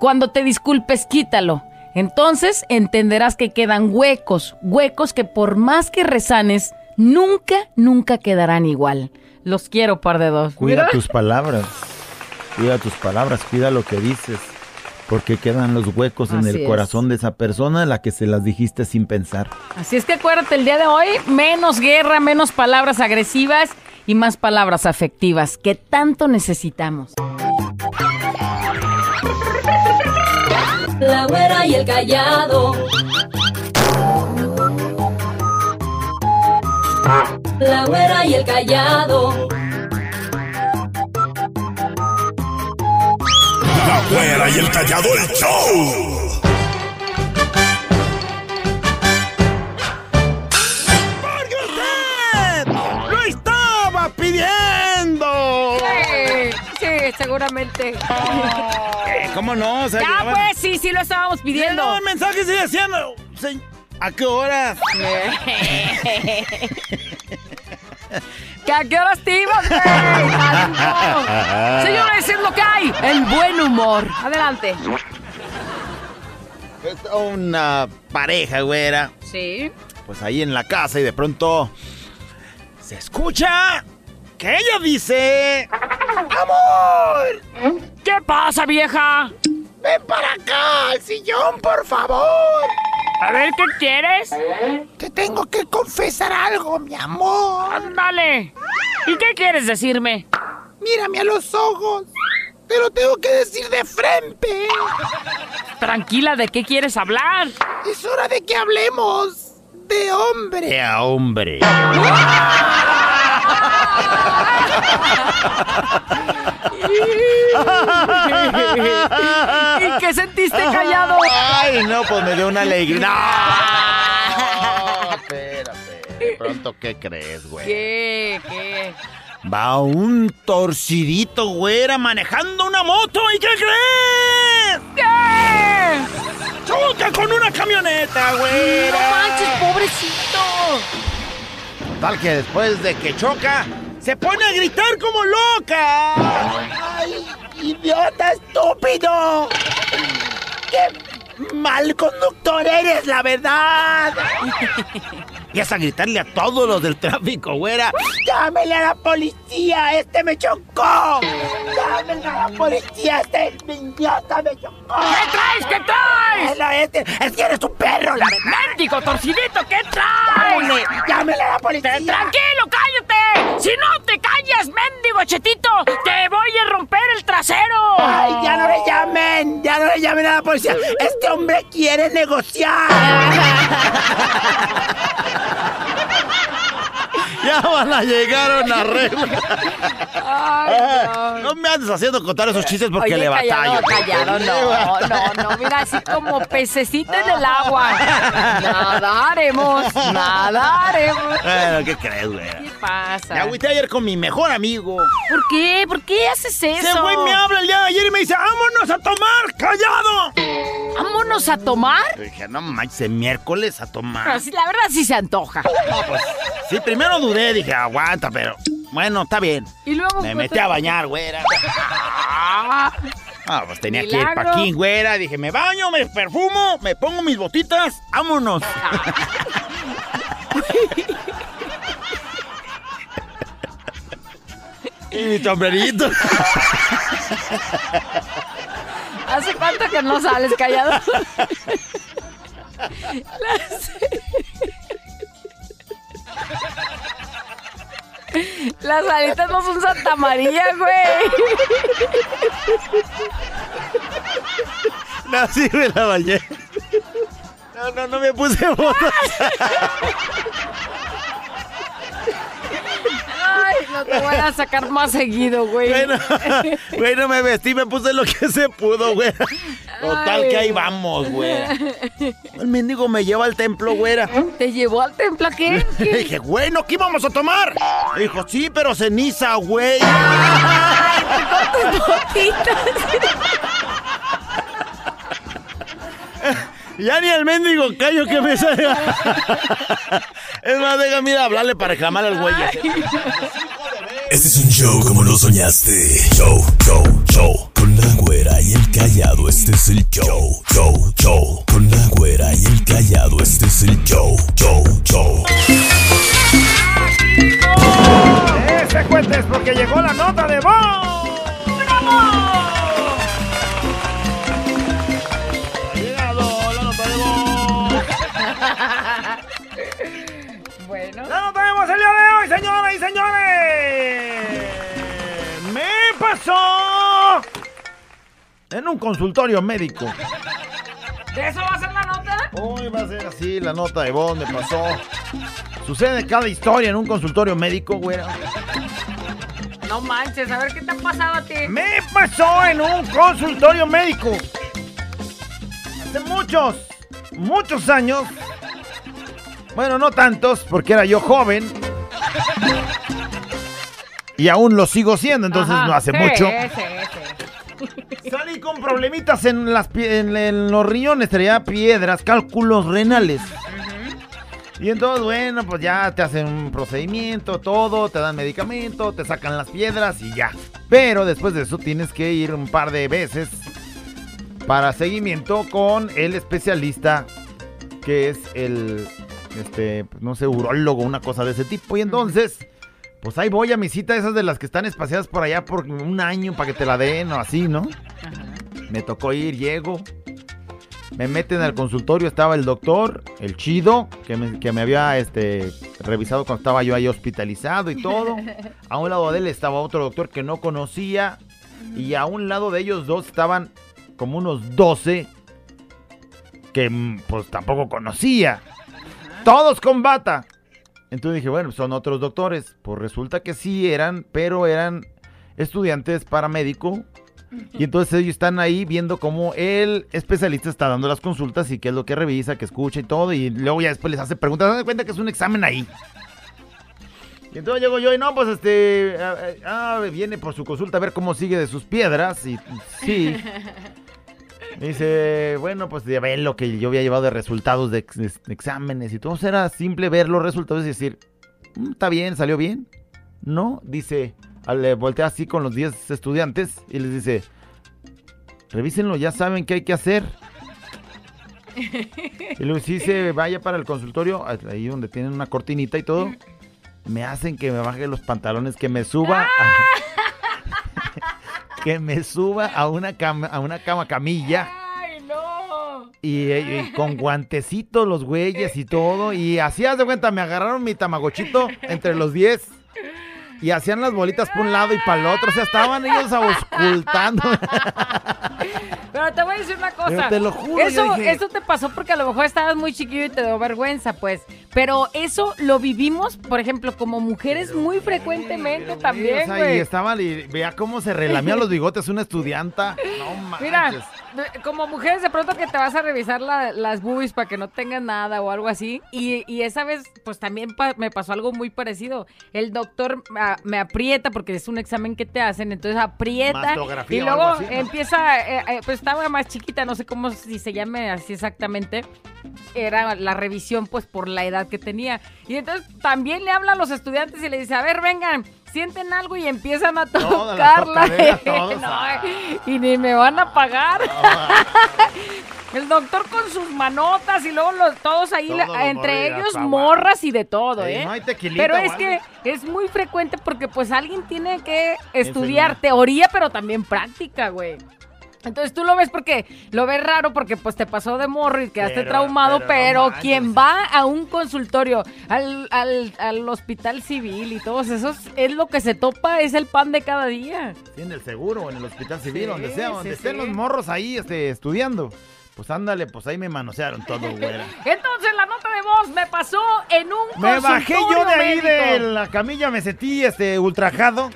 Cuando te disculpes, quítalo. Entonces entenderás que quedan huecos, huecos que por más que resanes, nunca, nunca quedarán igual. Los quiero, par de dos. Cuida tus palabras. Cuida tus palabras, cuida lo que dices. Porque quedan los huecos en el es. corazón de esa persona a la que se las dijiste sin pensar. Así es que acuérdate el día de hoy, menos guerra, menos palabras agresivas y más palabras afectivas que tanto necesitamos. La güera y el callado. La güera y el callado. La güera y el callado el show. ¡Porque usted lo estaba pidiendo! Sí, sí, seguramente. Eh, ¿Cómo no? O sea, Ya llegaban- pues, sí, sí lo estábamos pidiendo. Llegaban mensajes y decían, "Se- ¿a qué horas? [laughs] [laughs] ¿Que ¿A qué horas te ibas, güey? Señores, es lo que hay. El buen humor. Adelante. Una pareja, güera. Sí. Pues ahí en la casa y de pronto se escucha que ella dice, ¡Amor! ¿Qué pasa, vieja? ¡Ven para acá, al sillón, por favor! A ver, ¿qué quieres? Te tengo que confesar algo, mi amor. Ándale. ¿Y qué quieres decirme? Mírame a los ojos. Te lo tengo que decir de frente. Tranquila, ¿de qué quieres hablar? Es hora de que hablemos de hombre a hombre. [laughs] [laughs] ¿Y qué sentiste callado? Ay, no, pues me dio una alegría. No, [laughs] espérate. De pronto, ¿qué crees, güey? ¿Qué? ¿Qué? Va un torcidito, güera, manejando una moto. ¿Y qué crees? ¿Qué? Choca con una camioneta, No güera. manches, pobrecito. Total que después de que choca, se pone a gritar como loca. ¡Ay, idiota estúpido! ¡Qué mal conductor eres, la verdad! [laughs] Empieza a gritarle a todos los del tráfico, güera. ¡Llámele a la policía! ¡Este me chocó! ¡Llámele a la policía! ¡Este idiota me chocó! ¿Qué traes? ¿Qué traes? No, este, es que eres un perro, la verdad. ¡Mendigo torcidito! ¿Qué traes? Llámele, llámele a la policía. ¡Tranquilo, cállate! Si no te callas, mendigo chetito, te voy a romper el trasero. Ay, ya no le llamen, ya no le llamen a la policía. Este hombre quiere negociar. [laughs] Ya van a llegar a una regla. Ay, No me andes haciendo contar esos chistes porque Oye, le callado, batallo. callado, no, no, no, [laughs] mira, así como pececito en el agua. Nadaremos, nadaremos. Bueno, ¿qué crees, güey? ¿Qué pasa? Me agüité ayer con mi mejor amigo. ¿Por qué? ¿Por qué haces eso? Ese güey me habla el día de ayer y me dice, vámonos a tomar, callado. ¿Vámonos a tomar? Le dije, no manches, miércoles a tomar. Pero la verdad sí se antoja. Sí, primero dudé, dije, aguanta, pero bueno, está bien. Y luego... Me pues, metí a bañar, güera. [laughs] Ah, pues tenía que ir Milagro. para aquí, güera. Dije, me baño, me perfumo, me pongo mis botitas, vámonos. [laughs] y mi sombrerito. [laughs] ¿Hace cuánto que no sales callado? Las... Las alitas no son Santa María, güey. No, sí me la bañé. No, no, no me puse botas. [laughs] Ay, no te voy a sacar más seguido, güey. Bueno, [laughs] bueno, me vestí, me puse lo que se pudo, güey. Total Ay. que ahí vamos, güey. El mendigo me lleva al templo, güera. ¿Te llevó al templo a qué? [laughs] Le dije, güey, ¿no qué íbamos a tomar? Me dijo, sí, pero ceniza, güey. [laughs] Ya ni el mendigo callo que me salga. Es más, déjame ir a hablarle para reclamar al güey. Este es un show como lo soñaste. Show, show, show. Con la güera y el callado, este es el show. Show, show. Con la güera y el callado, este es el show. Show, show. Este cuente es porque llegó la nota de voz. Ha Nota de voz el día de hoy, señoras y señores. Me pasó en un consultorio médico. ¿De eso va a ser la nota? Hoy va a ser así la nota de voz, me pasó. Sucede cada historia en un consultorio médico, güera. No manches, a ver qué te ha pasado a ti. Me pasó en un consultorio médico. Hace muchos, muchos años. Bueno, no tantos, porque era yo joven. Y aún lo sigo siendo, entonces Ajá, no hace sí, mucho. sí, sí. Salí con problemitas en, las, pie- en, en los riñones, traía piedras, cálculos renales. Y entonces, bueno, pues ya te hacen un procedimiento, todo, te dan medicamento, te sacan las piedras y ya. Pero después de eso tienes que ir un par de veces para seguimiento con el especialista que es el, este, pues, no sé, urólogo, una cosa de ese tipo. Y entonces, pues ahí voy a mi cita, esas de las que están espaciadas por allá por un año para que te la den o así, ¿no? Me tocó ir, llego. Me meten al consultorio, estaba el doctor, el chido, que me, que me había este, revisado cuando estaba yo ahí hospitalizado y todo. [laughs] A un lado de él estaba otro doctor que no conocía. Y a un lado de ellos dos estaban como unos 12 que mm, pues tampoco conocía. Todos con bata. Entonces dije, bueno, son otros doctores. Pues resulta que sí eran, pero eran estudiantes paramédico. Y entonces ellos están ahí viendo cómo el especialista está dando las consultas y qué es lo que revisa, que escucha y todo. Y luego ya después les hace preguntas. Dan cuenta que es un examen ahí. Y entonces llego yo y no, pues este. ah, ah, viene por su consulta a ver cómo sigue de sus piedras. Y sí. [laughs] Dice, bueno, pues ya ven lo que yo había llevado de resultados de, ex- de exámenes y todo. Era simple ver los resultados y decir, "Mm, está bien, salió bien. No, dice, ah, le voltea así con los 10 estudiantes y les dice, revísenlo, ya saben qué hay que hacer. Y luego sí se vaya para el consultorio, ahí donde tienen una cortinita y todo. Me hacen que me baje los pantalones, que me suba a, que me suba a una cama, a una cama camilla. ¡Ay, no! Y, y con guantecitos los güeyes y todo. Y así haz de cuenta, me agarraron mi tamagochito entre los 10. Y hacían las bolitas por un lado y para el otro. O sea, estaban ellos auscultando. [laughs] Pero te voy a decir una cosa. Pero te lo juro, Eso, dije- eso te pasó porque a lo mejor estabas muy chiquillo y te dio vergüenza, pues. Pero eso lo vivimos, por ejemplo, como mujeres muy frecuentemente también, O sea, y estaban, y vea cómo se relamía los bigotes una estudianta. [laughs] No manches. Mira, como mujeres de pronto que te vas a revisar la- las boobies para que no tengas nada o algo así. Y, y esa vez, pues también pa- me pasó algo muy parecido. El doctor ah, me aprieta porque es un examen que te hacen, entonces aprieta. Y luego algo así, ¿no? empieza, eh, eh, pues estaba más chiquita, no sé cómo si se llame así exactamente. Era la revisión, pues por la edad que tenía. Y entonces también le habla a los estudiantes y le dice: A ver, vengan. Sienten algo y empiezan a tocarla. [laughs] No, y ni me van a pagar. [laughs] El doctor con sus manotas y luego los, todos ahí, Todos la- los entre ellos morras y de todo, ¿eh? no hay tequilita pero es que es muy frecuente porque pues alguien tiene que estudiar Enseñar. teoría, pero también práctica, güey. Entonces tú lo ves porque lo ves raro porque pues te pasó de morro y quedaste Pero- traumado, pero pero, no manches. quien va a un consultorio, al, al, al hospital civil y todos esos, es lo que se topa, es el pan de cada día. Sí, en el seguro o en el hospital civil, Sí, donde sea, donde sí, estén los morros ahí este, estudiando. Pues ándale, pues ahí me manosearon todo, güera. Entonces la nota de voz me pasó en un Me bajé yo de ahí de la camilla, me sentí este ultrajado.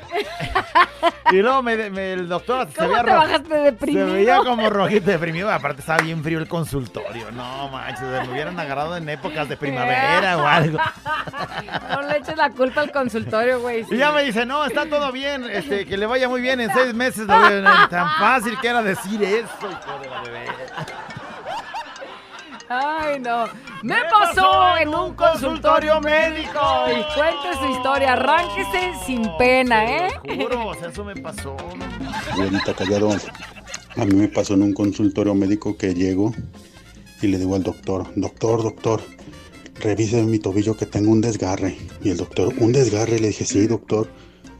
[laughs] y luego me, me- el doctor se ¿Cómo veía te bajaste deprimido? Se veía como rojito deprimido. Aparte estaba bien frío el consultorio. No manches, se me hubieran agarrado en épocas de primavera o algo. [laughs] No le eches la culpa al consultorio, güey. sí. Y ya me dice, no, está todo bien, este, que le vaya muy bien en seis meses. lo veo". Tan fácil que era decir eso, hijo de la bebé. Ay, no. Me pasó en un consultorio médico. Y cuente su historia. Arránquese sin pena, ¿eh? Juro, o sea, eso me pasó. no Güerita callado, a mí me pasó en un consultorio médico que llego y le digo al doctor, doctor, doctor, revise mi tobillo que tengo un desgarre. Y el doctor, un desgarre, le dije, sí, doctor,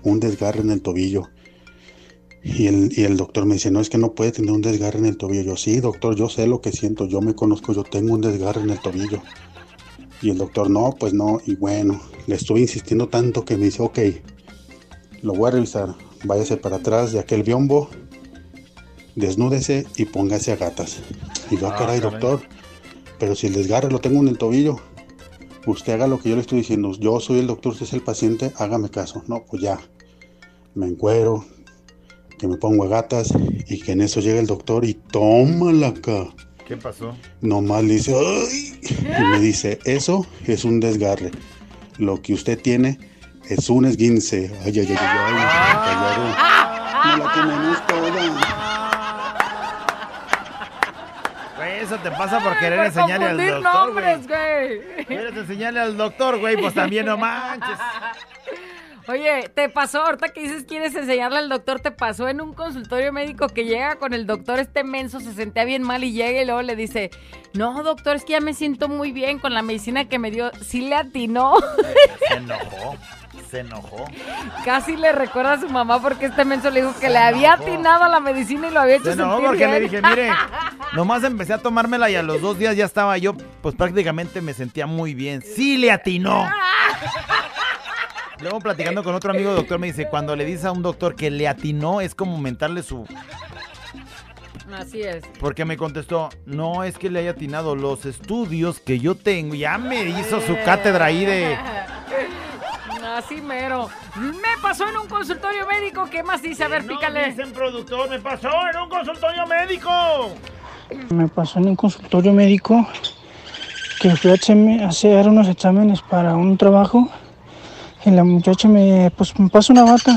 un desgarre en el tobillo. Y el, y el doctor me dice, no, es que no puede tener un desgarre en el tobillo. Yo, sí, doctor, yo sé lo que siento, yo me conozco, yo tengo un desgarre en el tobillo. Y el doctor, no, pues no, y bueno, le estuve insistiendo tanto que me dice, ok, lo voy a revisar, váyase para atrás de aquel biombo, desnúdese y póngase a gatas. Y yo, ah, Ah, caray, caray. doctor, pero si el desgarre lo tengo en el tobillo, usted haga lo que yo le estoy diciendo, yo soy el doctor, usted es el paciente, hágame caso. No, pues ya, me encuero, que me pongo a gatas y que en eso llega el doctor y tómala acá. ¿Qué pasó? Nomás le dice, "Ay", y me dice, eso es un desgarre. Lo que usted tiene es un esguince. Ay, ay, ay, ay, ay, la tenemos toda. Eso te pasa por querer enseñarle al doctor, güey. Quieres enseñarle al doctor, güey, pues también no manches. Oye, te pasó, ahorita que dices quieres enseñarle al doctor, te pasó en un consultorio médico que llega con el doctor este menso, se sentía bien mal y llega y luego le dice, no doctor, es que ya me siento muy bien con la medicina que me dio, sí le atinó, Se enojó, se enojó. casi le recuerda a su mamá porque este menso le dijo que le había enojó. atinado a la medicina y lo había hecho Se enojó sentir porque le dije, mire, [laughs] nomás empecé a tomármela y a los dos días ya estaba yo, pues prácticamente me sentía muy bien. Sí le atinó. [laughs] Luego platicando con otro amigo doctor me dice, cuando le dices a un doctor que le atinó es como mentarle su... Así es. Porque me contestó, no es que le haya atinado los estudios que yo tengo. Ya me hizo su cátedra ahí de... [laughs] Así mero. Me pasó en un consultorio médico, ¿qué más dice? A ver, pícale. productor, me pasó en un consultorio médico. Me pasó en un consultorio médico que fui a hacer unos exámenes para un trabajo y la muchacha me, pues, me pasa una bata,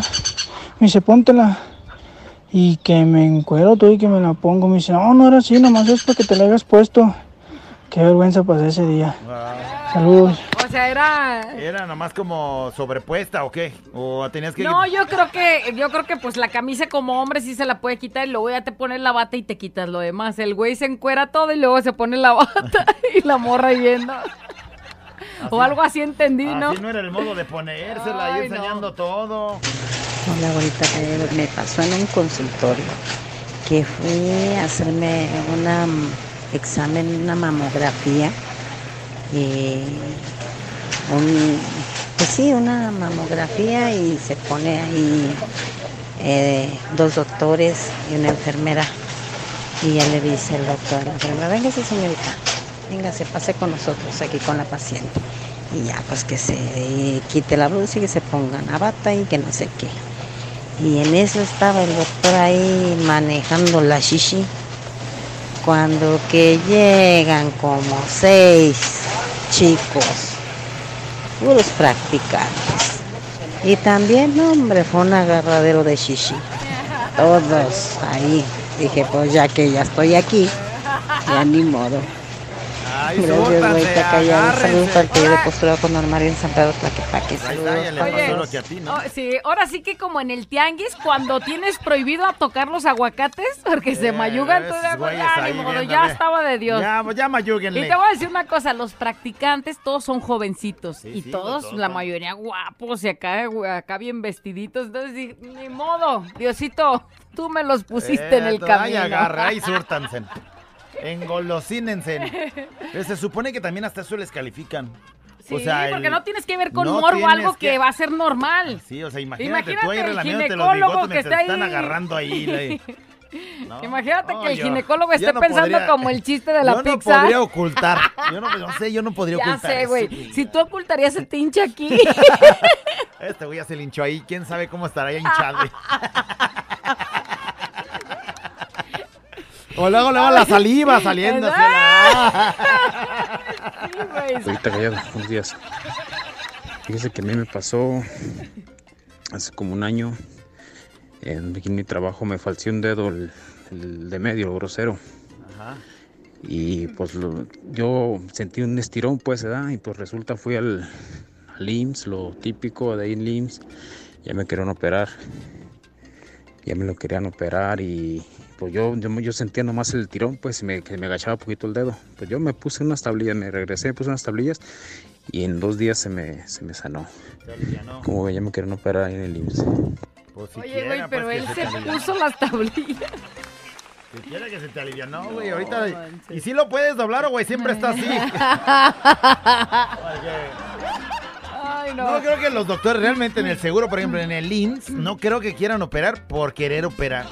me dice póntela y que me encuero todo y que me la pongo, me dice no, no era así, nomás es para que te la hayas puesto. Qué vergüenza pasé ese día. Saludos. O sea, era... ¿Era nomás como sobrepuesta o qué? ¿O tenías que...? No, yo creo que, yo creo que pues la camisa como hombre sí se la puede quitar y luego ya te pones la bata y te quitas lo demás. El güey se encuera todo y luego se pone la bata [laughs] y la morra yendo. O algo así entendí, ¿no? Así no era el modo de ponérsela y no. enseñando todo. Hola, bonita. eh, Me pasó en un consultorio que fui a hacerme una mm, examen, una mamografía. eh, un, pues sí, una mamografía y se pone ahí eh, dos doctores y una enfermera. Y ya le dice el doctor a la enfermera, véngase señorita, véngase, pase con nosotros aquí con la paciente. Y ya, pues que se quite la blusa y que se ponga una bata y que no sé qué. Y en eso estaba el doctor ahí manejando la shishi. Cuando que llegan como seis chicos, puros practicantes. Y también, hombre, fue un agarradero de shishi. Todos ahí. Dije, pues ya que ya estoy aquí, ya ni modo. Ay, Gracias. Saludos para el de postura con Don Mario en San Pedro Tlaquepaque. Ahí está, Saludos. ya le Oye, pasó lo que a ti, ¿no? Oh, sí, ahora sí que como en el tianguis, cuando tienes prohibido a tocar los aguacates, porque se mayugan, tú ya, güeyes ya, ni ahí modo, ya estaba de Dios. Ya, pues ya mayúguenle. Y te voy a decir una cosa, los practicantes todos son jovencitos Sí, y sí, todos, todos la mayoría guapos y acá, acá bien vestiditos, entonces di- ni modo, Diosito, tú me los pusiste en el Eh, Ay, camino. agarra, ahí súrtanse. [laughs] Engolosínense. Pero se supone que también hasta eso les califican. Sí, o sea, porque el- no tienes que ver con no morbo, algo que... que- va a ser normal. Sí, o sea, imagínate, tú ahí Imagínate el los ginecólogo que está están ahí. agarrando ahí. la- [laughs] No, Imagínate que el yo- ginecólogo yo esté no pensando podría- como el chiste de [laughs] la yo pizza. no podría ocultar. Yo no, no sé, yo no podría [laughs] Ya ocultar sé, eso, güey. Si tú ocultarías ese hincha aquí. Este güey ya se linchó ahí. ¿Quién sabe cómo estará hinchado? güey? O luego, luego la saliva saliendo. así a la- Sí, güey. Ahorita callado, buenos días. Fíjese que a mí me pasó hace como un año. En, en mi trabajo me falció un dedo, el, el de medio, el grosero. Ajá. Y pues lo- yo sentí un estirón, pues, ¿verdad? Y pues resulta fui al, al IMSS, lo típico de ahí en IMSS. Ya me querían operar. Ya me lo querían operar y pues yo, yo, yo sentía nomás el tirón, pues, y me, que me agachaba un poquito el dedo. Pues yo me puse unas tablillas, me regresé, me puse unas tablillas y en dos días se me, se me sanó. Se alivianó. Como que ya me querían operar ahí en el IMSS. Pues si Oye, quiera, güey, pues, pero que él se puso las tablillas. Si quiera que se te alivianó, güey. ahorita. manches. Y si lo puedes doblar, o güey, siempre está así. [laughs] Ay, no. No creo que los doctores realmente en el seguro, por ejemplo, en el INS, no creo que quieran operar por querer operar.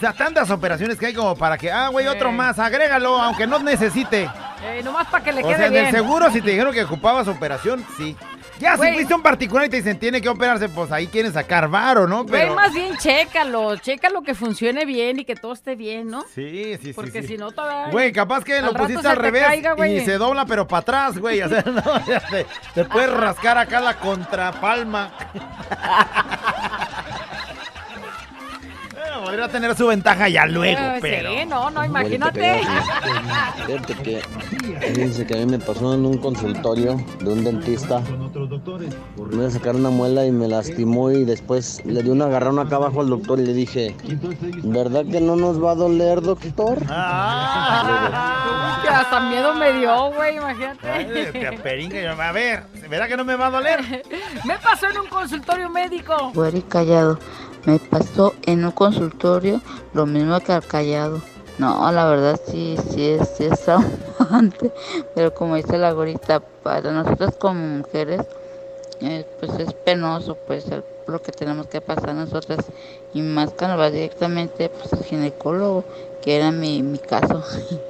O sea, tantas operaciones que hay como para que, ah, güey, otro más, agrégalo, aunque no necesite. Eh, nomás para que le O quede sea, en bien. el seguro, si te dijeron que ocupabas operación, sí. Ya, Güey. si fuiste un particular y te dicen tiene que operarse, pues ahí quieren sacar varo, ¿no? Güey, Pero... más bien chécalo, chécalo que funcione bien y que todo esté bien, ¿no? Sí, sí, sí. Porque sí. si no todavía... Güey, capaz que Al lo pusiste al revés caiga, güey. y se dobla pero para atrás, güey. O sea, [laughs] no, te, te puedes rascar acá la contrapalma. [laughs] Bueno, podría tener su ventaja ya luego, Eh, pero... Sí, no, no, imagínate. Fíjate que fíjense que a mí me pasó en un consultorio de un dentista. Me iba a sacar una muela y me lastimó y después le di un agarrón acá abajo al doctor y le dije, ¿verdad que no nos va a doler, doctor? Ah, Que hasta miedo me dio, güey, Ay, imagínate. yo, a ver, ¿verá que no me va a doler? [laughs] Me pasó en un consultorio médico. Güero y callado. Me pasó en un consultorio lo mismo que al callado. No, la verdad sí, sí es, sí es traumante. [laughs] Pero como dice la gorita, para nosotros como mujeres, eh, pues es penoso, pues lo que tenemos que pasar nosotras. Y más cuando va directamente pues al ginecólogo, que era mi, mi caso. [laughs]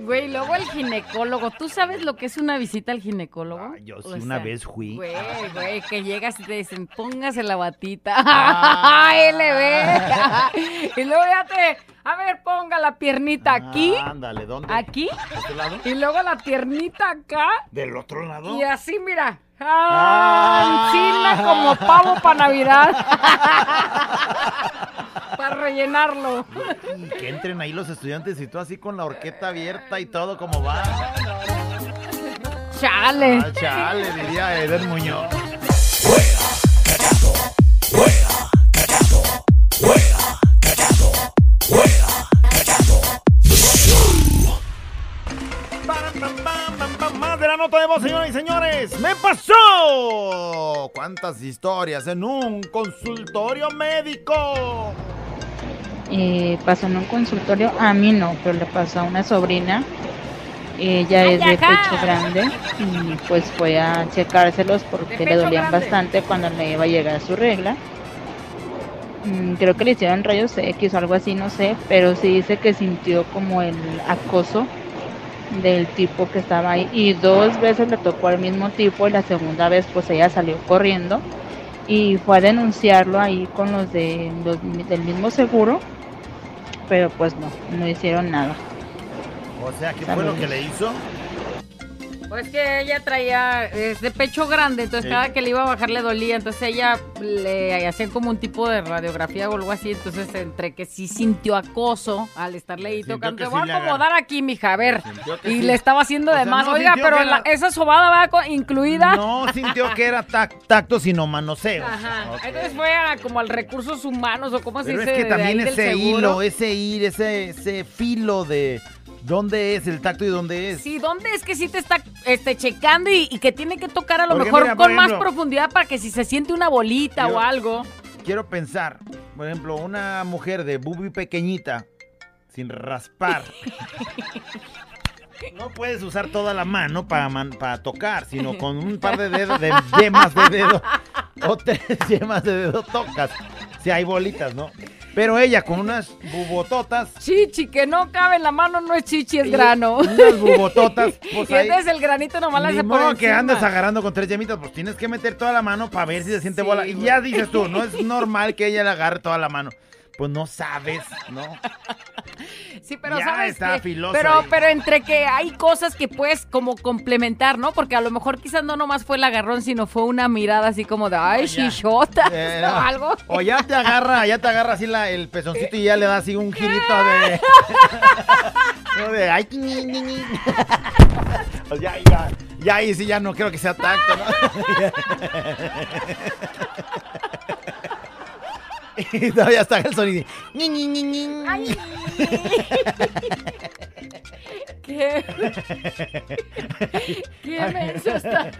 Güey, luego el ginecólogo. ¿Tú sabes lo que es una visita al ginecólogo? yo O sí una vez fui. Güey, güey, que llegas y te dicen, póngase la batita. Ah. [laughs] LB. [laughs] y luego ya te, a ver, ponga la piernita aquí, Ándale, ¿dónde? aquí, ¿De este lado? y luego la piernita acá, ¿Del otro lado? y así, mira. ¡Ah! como pavo para Navidad. [laughs] para rellenarlo. Y que entren ahí los estudiantes y tú así con la horqueta abierta y todo como va. chale. Ah, chale, diría Eder Muñoz. Más de la nota de voz, señoras y señores. ¡Me pasó! ¿Cuántas historias en un consultorio médico? Eh, pasó en un consultorio, a mí no, pero le pasó a una sobrina. Ella es de pecho grande y pues fue a checárselos porque le dolían bastante cuando le iba a llegar su regla. Mm, Creo que le hicieron rayos X o algo así, no sé, pero sí dice que sintió como el acoso del tipo que estaba ahí. Y dos veces le tocó al mismo tipo y la segunda vez pues ella salió corriendo y fue a denunciarlo ahí con los de los del mismo seguro pero pues no no hicieron nada. O sea, ¿qué fue lo que le hizo? Pues que ella traía, es de pecho grande, entonces Sí. cada que le iba a bajar le dolía, entonces ella le hacían como un tipo de radiografía o algo así, entonces entre que sí sintió acoso al estarle ahí tocando, te sí voy a acomodar aquí, mija, a ver, y sí. le estaba haciendo O de sea, más, no oiga, pero la- esa sobada va incluida. No sintió que era tac- tacto, sino manoseo. Ajá, entonces fue a, como al recursos humanos o cómo se Pero es dice que también ese hilo, ese ir, ese, ese filo de dónde es el tacto y dónde es. Sí, ¿dónde es que sí te está este, checando y, y que tiene que tocar a lo Porque mejor mira, con más profundidad para que si se siente una bolita o algo? Quiero pensar, por ejemplo, una mujer de bubi pequeñita, sin raspar. [laughs] No puedes usar toda la mano para tocar, sino con un par de dedos, de [laughs] yemas de dedo o tres yemas de dedo tocas. Si hay bolitas, ¿no? Pero ella con unas bubototas. Chichi, que no cabe en la mano, no es chichi, es grano. unas [laughs] bubototas, pues y ahí- entonces el granito nomás la hace por modo que encima. andes agarrando con tres yemitas, pues tienes que meter toda la mano para ver si se siente bola. Y ya dices tú, no es [laughs] normal que ella le agarre toda la mano. Pues no sabes, ¿no? [laughs] Sí, pero Ya sabes está que- filoso pero, ahí. pero entre que hay cosas que puedes como complementar, ¿no? Porque a lo mejor quizás no nomás fue el agarrón, sino fue una mirada así como de, ay, chichota, Eh, [laughs] o algo. O ya te agarra, ya te agarra así la, el pezoncito y ya le da así un girito de. [laughs] no, de ay, ñi, ñi. Pues ya, ya, ya ahí sí ya no creo que sea tacto, ¿no? [laughs] y todavía está el sonido. ñi. ¿Qué? [laughs] Qué menso está.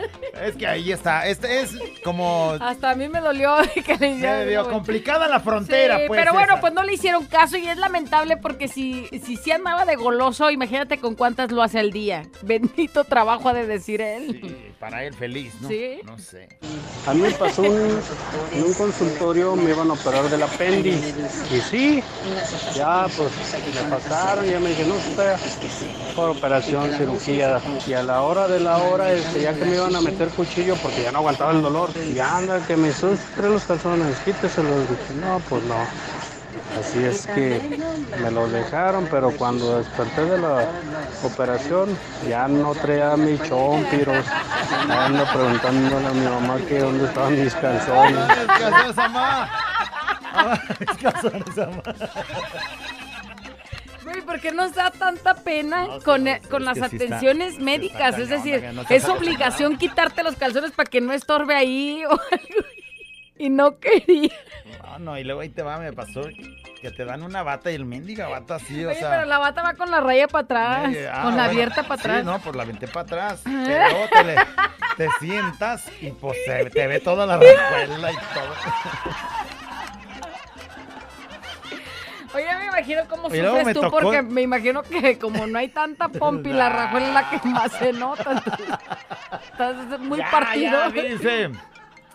Es que ahí está. Este es como Hasta a mí me dolió [laughs] que le eso. complicada la frontera, Sí, pues. pero bueno, esa. pues no le hicieron caso y es lamentable porque si si sí andaba de goloso, imagínate con cuántas lo hace al día. Bendito trabajo ha de decir él. Sí, para él feliz, ¿no? Sí. No sé. A mí me pasó un- en un consultorio, me iban a operar del apéndice. Y sí, ya pues me pasaron, ya me dijeron, no, usted por operación, cirugía. Y a la hora de la hora, este, ya que me iban a meter cuchillo porque ya no aguantaba el dolor. Y anda, que me sustre los calzones, quíteselos. Dije, no, pues no. Así es que me los dejaron, pero cuando desperté de la operación ya no traía mis chompiros. Ando preguntándole a mi mamá que dónde estaban mis calzones. Calzones, mamá. Calzones, mamá. Güey, ¿por qué nos da tanta pena con, con las que sí está- atenciones médicas? es decir, no es obligación quitarte los calzones para que no estorbe ahí o algo. Y no quería. No, no, y luego ahí te va, me pasó que te dan una bata y el mendiga bata así, o Oye, sea. pero la bata va con la raya para atrás, ah, con la bueno, abierta para atrás. Sí, no, pues la vente para atrás. Pero luego te, le- te sientas y pues se- te ve toda la rajuela y todo. [laughs] Oye, me imagino cómo luego sufres tú, tocó- porque me imagino que como no hay tanta [laughs] pompi, la rajuela es la que más se nota. Estás muy Ya, partido. ya, dice.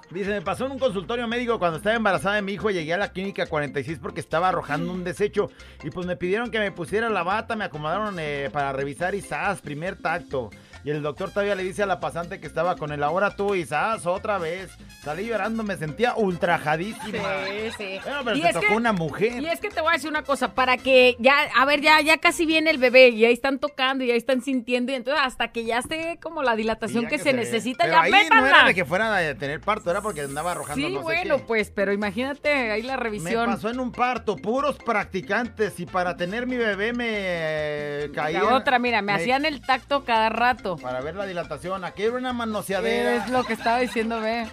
Dice, me pasó en un consultorio médico cuando estaba embarazada de mi hijo. Llegué a la clínica 46 porque estaba arrojando un desecho. Y pues me pidieron que me pusiera la bata, me acomodaron eh, para revisar y ¡zas! Primer tacto. Y el doctor todavía le dice a la pasante que estaba con él, ahora tú y ¡zas! Otra vez. Salí llorando, me sentía ultrajadísima. Sí, sí. Bueno, pero Y te es tocó que- una mujer. Y es que te voy a decir una cosa, para que ya, a ver, ya, ya casi viene el bebé y ahí están tocando y ahí están sintiendo y entonces hasta que ya esté como la dilatación que, que se, necesita, Pero ya ahí no era de que fuera a tener parto, era porque andaba arrojando Sí, no sé bueno, qué. pues, pero imagínate ahí la Me revisión. pasó en un parto, puros practicantes y para tener mi bebé me eh, caía. La otra, mira, me, hacían el tacto cada rato. Exacto. Para ver la dilatación. Aquí era una manoseadera. Es lo que estaba diciendo, ve.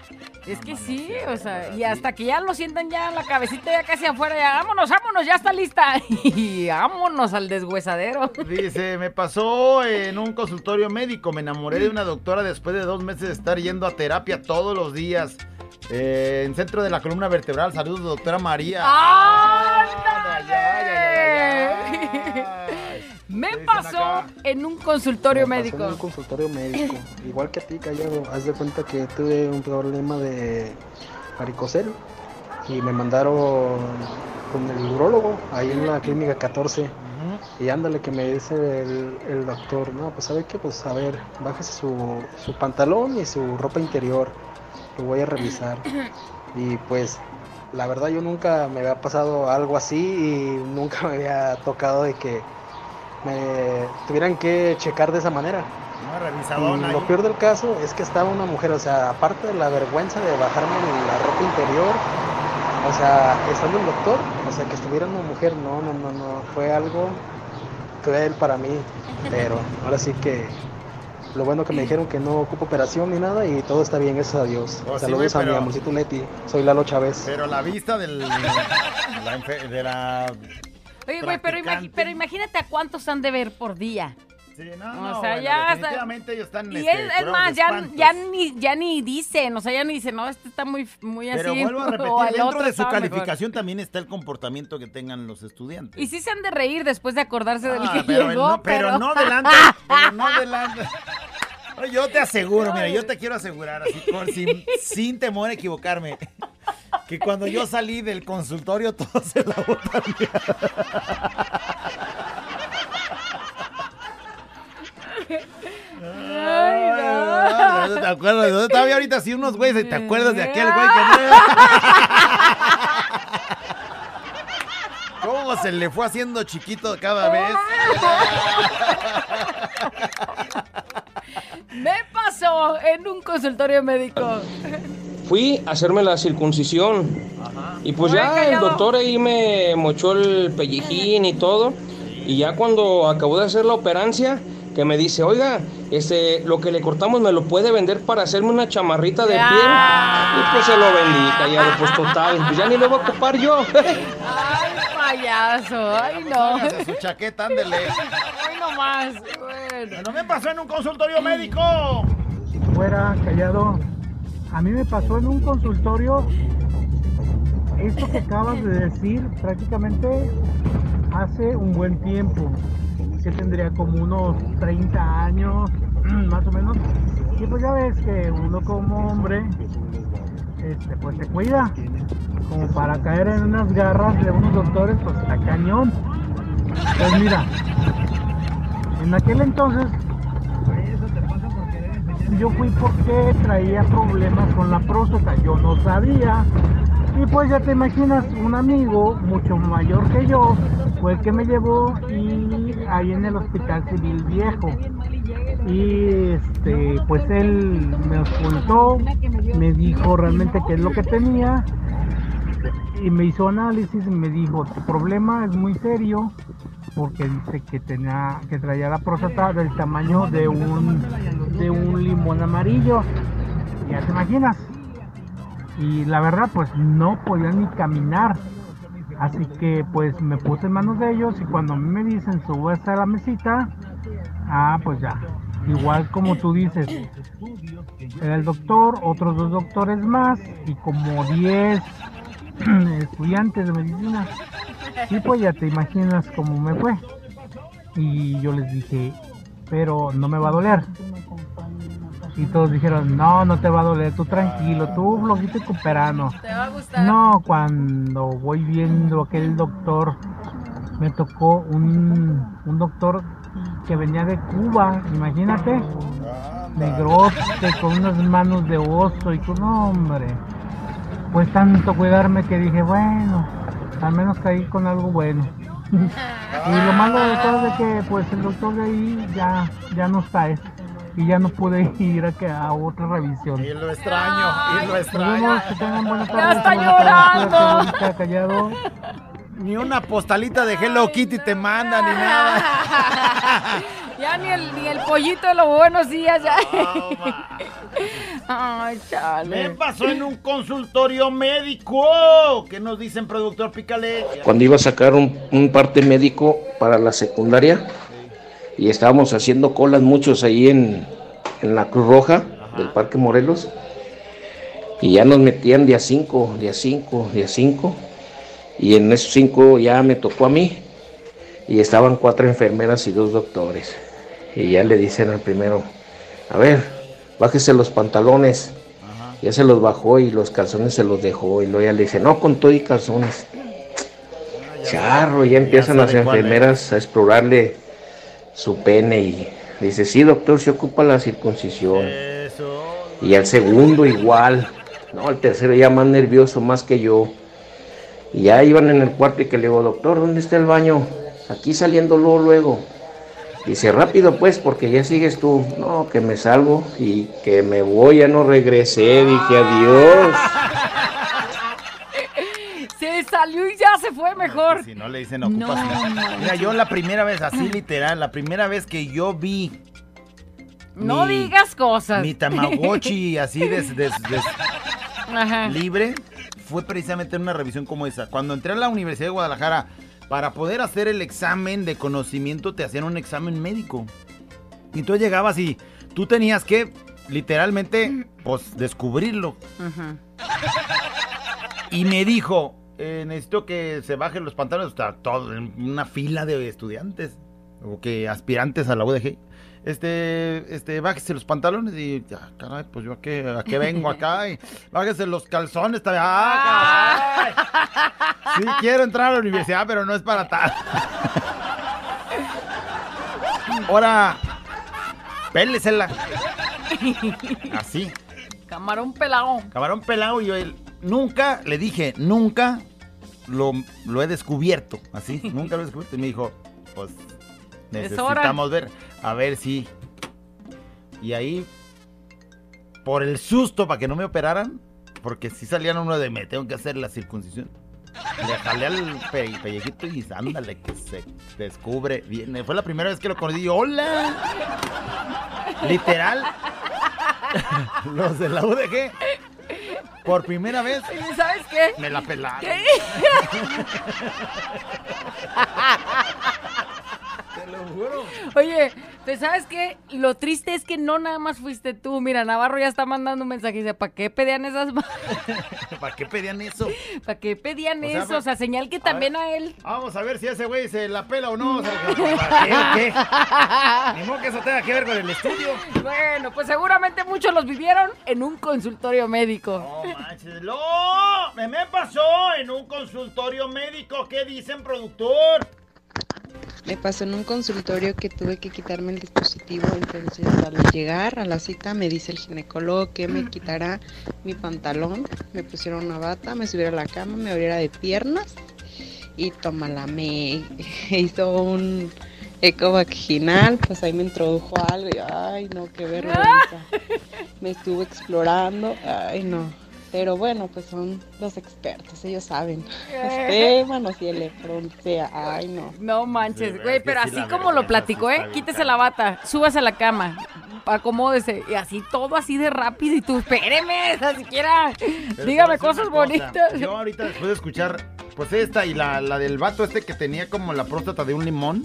Es que sí, o sea, y hasta que ya lo sientan ya la cabecita ya casi afuera, ya vámonos, vámonos, ya está lista. [laughs] Y vámonos al deshuesadero. Dice, me pasó en un consultorio médico. Me enamoré de una doctora después de dos meses de estar yendo a terapia todos los días. Eh, en centro de la columna vertebral. Saludos, doctora María. Me pasó en un consultorio Me pasó médico. En un consultorio médico. [laughs] Igual que a ti, Callado. Haz de cuenta que tuve un problema de varicocel y me mandaron con el urólogo ahí en la clínica 14. Y ándale que me dice el, el doctor, no, pues sabe qué, pues a ver, bájese su, su pantalón y su ropa interior, lo voy a revisar. [clears throat] Y pues la verdad yo nunca me había pasado algo así y nunca me había tocado de que me tuvieran que checar de esa manera. Y revisadona lo ahí. peor del caso es que estaba una mujer, o sea, aparte de la vergüenza de bajarme la ropa interior, o sea, estando el doctor, o sea, que estuviera una mujer, no, no, no, no, fue algo cruel para mí, pero [laughs] ahora sí que lo bueno que me dijeron que no ocupo operación ni nada y todo está bien, gracias a Dios. Oh, sí, Saludos güey, a mi pero- amorcito Leti, soy Lalo Chávez. Pero la vista del, [laughs] la de la... Oye, güey, pero, pero imagínate a cuántos han de ver por día. Sí, no, O no, sea, bueno, ya definitivamente ellos están Y este, es, más, ya, ni, ya ni dicen, o sea, ya ni dicen, no, este está muy, muy Pero así. vuelvo a [laughs] o repetir, dentro de su mejor. calificación también está el comportamiento que tengan los estudiantes. Y sí se han de reír después de acordarse del Ah, que pero, llegó, no, pero no delante, pero no [laughs] delante. Yo te aseguro, mira, yo te quiero asegurar, así por- sin, sin temor a equivocarme, que cuando yo salí del consultorio todo se la botaron. Ay, no. ¿Te acuerdas de dónde estaba ahorita? Sí, unos güeyes, ¿te acuerdas de aquel güey que no? ¿Cómo se le fue haciendo chiquito cada vez? Me pasó en un consultorio médico. Fui a hacerme la circuncisión. Y pues ya el doctor ahí me mochó el pellejín y todo. Y ya cuando acabó de hacer la operancia, que me dice, oiga, este, lo que le cortamos me lo puede vender para hacerme una chamarrita de piel. Y pues se lo vendí, callado, pues total. Pues ya ni lo voy a ocupar yo. Ay, payaso, ay no. Su chaqueta, ándele. Ay, no más. Bueno. No me pasó en un consultorio médico. fuera callado. A mí me pasó en un consultorio esto que acabas de decir prácticamente hace un buen tiempo. Que tendría como unos 30 años, [clears throat] más o menos. Y pues ya ves que uno como hombre, este, pues se cuida. Como para caer en unas garras de unos doctores, pues está cañón. Pues mira, en aquel entonces yo fui porque traía problemas con la próstata, yo no sabía. Y pues ya te imaginas, un amigo mucho mayor que yo fue el que me llevó y ahí en el hospital civil viejo. Y este, pues él me ocultó, me dijo realmente qué es lo que tenía y me hizo análisis y me dijo, tu problema es muy serio porque dice que tenía que traía la próstata del tamaño de un de un limón amarillo. Ya te imaginas. Y la verdad pues no podía ni caminar. Así que pues me puse en manos de ellos y cuando a me dicen sube hasta la mesita, ah pues ya. Igual como tú dices, era el doctor, otros dos doctores más y como 10 [clears throat] estudiantes de medicina. Y pues ya te imaginas cómo me fue. Y yo les dije, pero no me va a doler. Y todos dijeron, no, no te va a doler, tú tranquilo, tú flojito y cooperano. Te va a gustar. No, cuando voy viendo aquel doctor, me tocó un, un doctor que venía de Cuba, imagínate, negrote, con unas manos de oso y con hombre. Pues tanto cuidarme que dije, bueno, al menos caí con algo bueno. y lo malo de todo es de que pues el doctor de ahí ya, ya no está eh, y ya no pude [laughs] ir a, que, a otra revisión. Y lo extraño, y lo extraño. vemos, que tengan buena tarde. Ya está tarde, llorando. callado. Ni una postalita de Hello Kitty te manda, ni nada. [laughs] Ya ni el, ni el pollito de los buenos días, ya. Ay, chale. Me pasó en un consultorio médico. ¿Qué nos dicen, productor Pícale? cuando iba a sacar un, un parte médico para la secundaria y estábamos haciendo colas muchos ahí en, en la Cruz Roja del Parque Morelos y ya nos metían día 5, día 5, día 5 y en esos 5 ya me tocó a mí y estaban cuatro enfermeras y dos doctores y ya le dicen al primero, a ver, bájese los pantalones. Ya se los bajó y los calzones se los dejó y luego ya le dice, no, con todo y calzones. Charro, ya empiezan las cuál es. enfermeras a explorarle su pene y dice, sí, doctor, se ocupa la circuncisión. Y al segundo igual. No, el tercero ya más nervioso, más que yo. Y ya iban en el cuarto y que le digo, doctor, ¿dónde está el baño? Aquí saliendo luego, luego. Dice, rápido pues, porque ya sigues tú. No, que me salgo y que me voy, ya no regresé. Dije, adiós. [laughs] Se salió y ya se fue mejor. Si no le dicen ocupas. No, nada. Mira, yo la primera vez, así literal, la primera vez que yo vi No mi- digas cosas. mi Tamagotchi [laughs] así des- des- des- Ajá. libre fue precisamente en una revisión como esa. Cuando entré a la Universidad de Guadalajara, para poder hacer el examen de conocimiento, te hacían un examen médico. Y tú llegabas y tú tenías que, literalmente, [clears throat] pues, descubrirlo. Ajá. Y me dijo, eh, necesito que se bajen los pantalones. Está todo en una fila de estudiantes o que aspirantes a la UDG. Este, este, bájese los pantalones y ya, caray, pues yo a qué, a qué vengo [laughs] acá y bájese los calzones también. ¡Ah, caray! Sí quiero entrar a la universidad, pero no es para tal. Ahora, pélesela. Así. Camarón pelado. Camarón pelado y yo él, nunca, le dije, nunca lo, lo he descubierto, así, nunca lo he descubierto. Y me dijo, pues. Necesitamos ver, a ver si. Y ahí, por el susto para que no me operaran, porque si salían uno de me tengo que hacer la circuncisión. Le jalé al pe- pellejito y ándale, que se descubre bien. Fue la primera vez que lo conocí. ¡Hola! Literal. [laughs] Los de la UDG. Por primera vez ¿Y sabes qué? me la pelaron. ¿Qué? [laughs] Te lo juro. Oye, ¿te sabes qué? Lo triste es que no nada más fuiste tú. Mira, Navarro ya está mandando un mensaje y dice, ¿para qué pedían esas [laughs] ¿Para qué pedían eso? ¿Para qué pedían O sea, eso? O sea, señal que también a, él. Vamos a ver si ese güey se la pela o no. O sea, ¿Para qué o qué? [laughs] Ni modo que eso tenga que ver con el estudio. Bueno, pues seguramente muchos los vivieron en un consultorio médico. No manches. ¡Lo! Me, me pasó en un consultorio médico. ¿Qué dicen, productor? Me pasó en un consultorio que tuve que quitarme el dispositivo, entonces al llegar a la cita me dice el ginecólogo que me quitara mi pantalón, me pusieron una bata, me subiera a la cama, me abriera de piernas y tómala, me [laughs] hizo un eco vaginal, pues ahí me introdujo algo y ay no, qué vergüenza. [laughs] Me estuvo explorando, ay no. Pero bueno, pues son los expertos, ellos saben. Usted manoseé el frontera, ay no. No manches, güey, pero sí, así como lo platicó, ¿eh? Quítese la bata, súbase a la cama, acomódese, y así todo así de rápido, y tú, espéreme, o siquiera, dígame cosas bonitas. Yo ahorita después de escuchar, pues esta y la, la del vato este que tenía como la próstata de un limón.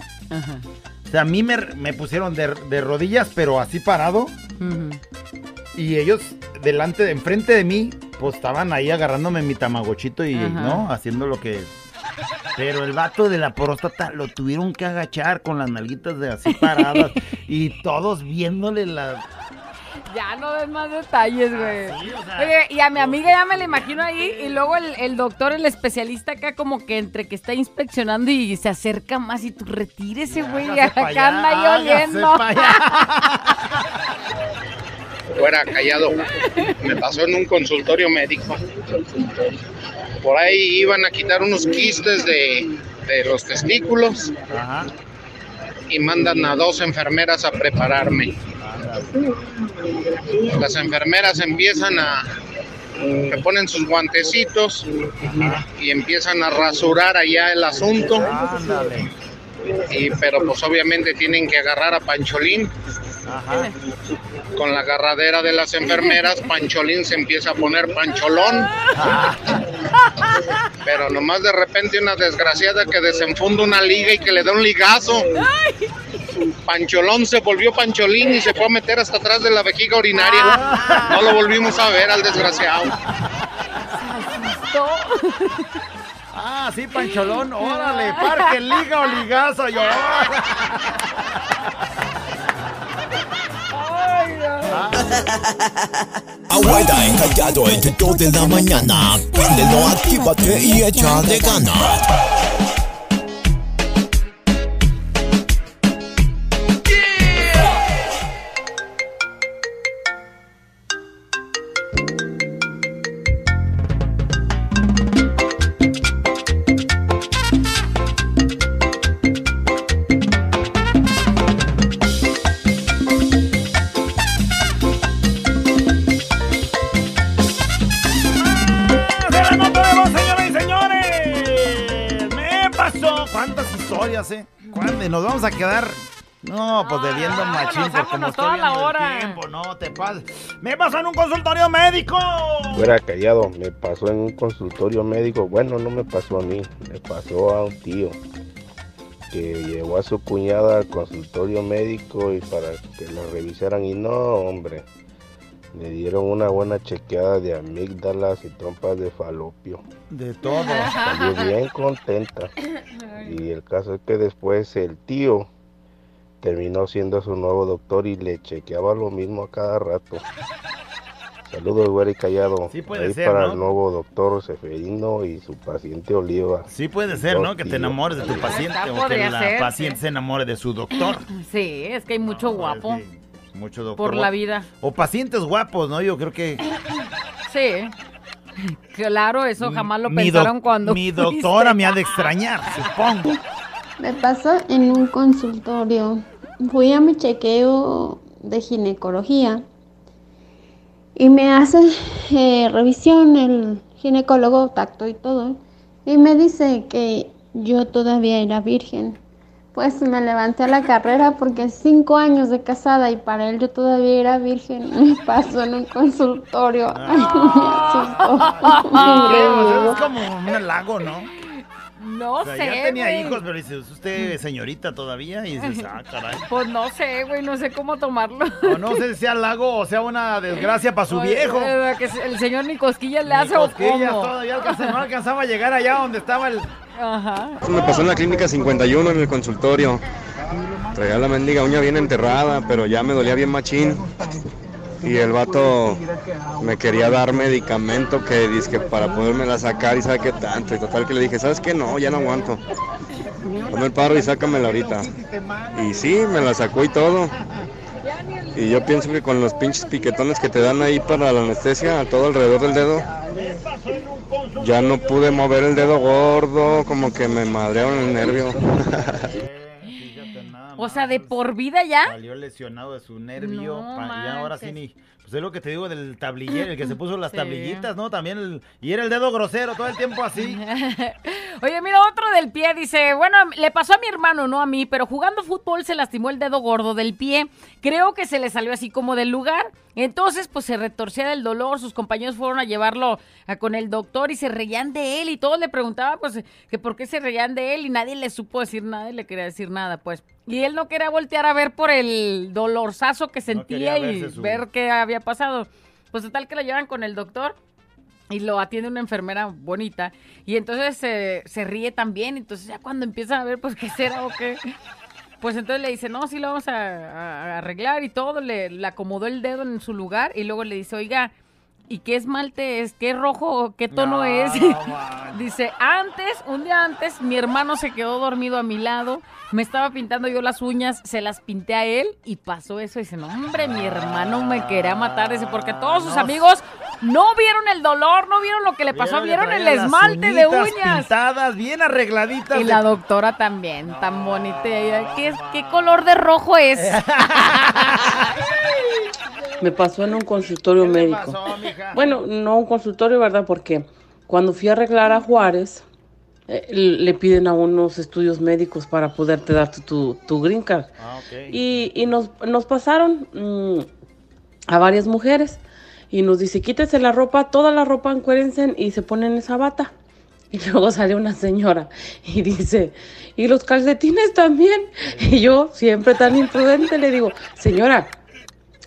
O sea, a mí me, me pusieron de, de rodillas, pero así parado. Y ellos delante, de, enfrente de mí, pues estaban ahí agarrándome mi tamagochito y, Ajá. ¿no? Haciendo lo que... Pero el vato de la próstata lo tuvieron que agachar con las nalguitas de así paradas [laughs] y todos viéndole la... Ya no des más detalles, güey. Oye, y a mi amiga ya me la imagino ahí, y luego el, el doctor, el especialista acá, como que entre que está inspeccionando y se acerca más, y tú retírese, güey, acá anda ahí hágase oliendo. [laughs] Fuera callado. Me pasó en un consultorio médico. Por ahí iban a quitar unos quistes de, de los testículos. Y mandan a dos enfermeras a prepararme. Las enfermeras empiezan a. Se ponen sus guantecitos y empiezan a rasurar allá el asunto. Y, pero pues obviamente tienen que agarrar a Pancholín. Con la agarradera de las enfermeras, Pancholín se empieza a poner pancholón. Pero nomás de repente una desgraciada que desenfunda una liga y que le da un ligazo. Pancholón se volvió Pancholín y se fue a meter hasta atrás de la vejiga urinaria. No lo volvimos a ver al desgraciado. Ah, sí, Pancholón, órale, parque, liga o ligazo, yo. [laughs] Abuela encallado entre 2 de la mañana. Préndelo, actívate y échale ganas. Quedar. No, pues debiendo machín por como vámonos estoy toda la hora. tiempo, no te pases. ¡Me pasó en un consultorio médico! Fuera callado, me pasó en un consultorio médico. Bueno, no me pasó a mí, me pasó a un tío que llevó a su cuñada al consultorio médico y para que la revisaran y no, hombre, le dieron una buena chequeada de amígdalas y trompas de falopio. De todo. Salió bien contenta. Y el caso es que después el tío terminó siendo su nuevo doctor y le chequeaba lo mismo a cada rato. Saludos, güero y callado. Sí puede Ahí ser, para ¿no? el nuevo doctor Seferino y su paciente Oliva. Sí puede ser, ¿no? Que te enamores de tu paciente o que la ser, paciente se enamore de su doctor. Sí, es que hay mucho guapo Mucho doctor. por la vida. O pacientes guapos, ¿no? Yo creo que Sí. Claro, eso jamás lo mi, pensaron cuando mi fuiste. doctora me ha de extrañar, supongo. Me pasó en un consultorio. Fui a mi chequeo de ginecología y me hace eh, revisión el ginecólogo, tacto y todo. Y me dice que yo todavía era virgen. Pues me levanté a la carrera porque cinco años de casada y para él yo todavía era virgen. Me pasó en un consultorio. Ay, [laughs] me asustó. [laughs] es como un halago, ¿no? No O sea, sé, ya tenía hijos, pero dice, ¿es usted señorita todavía? Y dices, ah, caray. [laughs] Pues no sé, güey, no sé cómo tomarlo. O no sé si sea halago o sea una desgracia para su Oye, viejo. eh, que el señor ni cosquillas le Ni hace o cosquillas, cómo. todavía alcanza- no alcanzaba a llegar allá donde estaba el... Ajá. Me pasó en la clínica 51 en el consultorio. Traía la mendiga uña bien enterrada, pero ya me dolía bien machín. Y el vato me quería dar medicamento que dizque para podérmela sacar y sabe qué tanto. Y total que le dije, ¿sabes qué? No, ya no aguanto. Ponme el paro y sácamela ahorita. Y sí, me la sacó y todo. Y yo pienso que con los pinches piquetones que te dan ahí para la anestesia, todo alrededor del dedo, ya no pude mover el dedo gordo, como que me madrearon el nervio. [laughs] O sea, de por vida ya. Salió lesionado de su nervio. No pa- y ahora sí ni. Pues es lo que te digo del tablillero, el que se puso las [clears throat] Sí. tablillitas, ¿no? También el. Y era el dedo grosero todo el tiempo así. [laughs] Oye, mira, otro del pie dice, bueno, le pasó a mi hermano, no a mí, pero jugando fútbol se lastimó el dedo gordo del pie. Creo que se le salió así como del lugar. Entonces, pues se retorcía del dolor. Sus compañeros fueron a llevarlo a- con el doctor y se reían de él. Y todos le preguntaban, pues, que por qué se reían de él. Y nadie le supo decir nada y le quería decir nada, pues. Y él no quería voltear a ver por el dolorzazo que sentía y su- ver qué había pasado. Pues total que lo llevan con el doctor y lo atiende una enfermera bonita. Y entonces se- se ríe también. Entonces ya cuando empiezan a ver pues qué será o qué pues entonces le dice no sí lo vamos a arreglar y todo le, le acomodó el dedo en su lugar y luego le dice oiga ¿y qué esmalte es? ¿qué rojo? ¿qué tono No, es? [laughs] dice antes un día antes mi hermano se quedó dormido a mi lado me estaba pintando yo las uñas, se las pinté a él y pasó eso. Dice, no, hombre, mi hermano me quería matar. Dice, porque todos sus no. amigos no vieron el dolor, no vieron lo que le pasó, vieron el esmalte de uñas. pintadas, bien arregladitas. Y de- la doctora también, tan bonita. ¿Qué, ¿Qué color de rojo es? [laughs] [laughs] Me pasó en un consultorio médico. Bueno, no un consultorio, ¿verdad? Porque cuando fui a arreglar a Juárez, eh, le piden a unos estudios médicos para poderte dar tu, tu, tu green card. Ah, ok. Y, y nos, nos pasaron mm, a varias mujeres y nos dice, quítese la ropa, toda la ropa encuérense y se ponen esa bata. Y [laughs] luego sale una señora y dice, ¿y los calcetines también? Y yo, siempre tan imprudente, le digo, señora,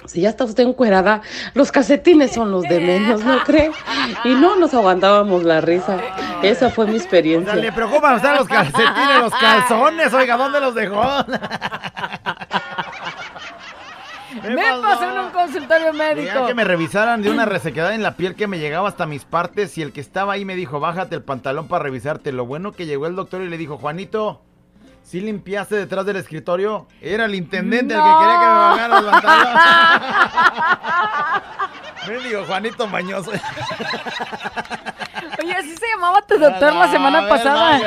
si ya está usted encuerada, los calcetines son los de menos, ¿no cree? Y no nos aguantábamos la risa. Esa fue mi O sea, experiencia. le preocupan a usted los calcetines, los calzones, oiga, ¿dónde los dejó? Me pasó en un consultorio Quería médico. que me revisaran de una resequedad en la piel que me llegaba hasta mis partes y el que estaba ahí me dijo, bájate el pantalón para revisarte. Lo bueno que llegó el doctor y le dijo, Juanito, ¿sí limpiaste detrás del escritorio? Era el intendente el que quería que me bajara el pantalón. me dijo, Juanito Mañoso. Oye, así se llamaba tu doctor la semana ver, pasada.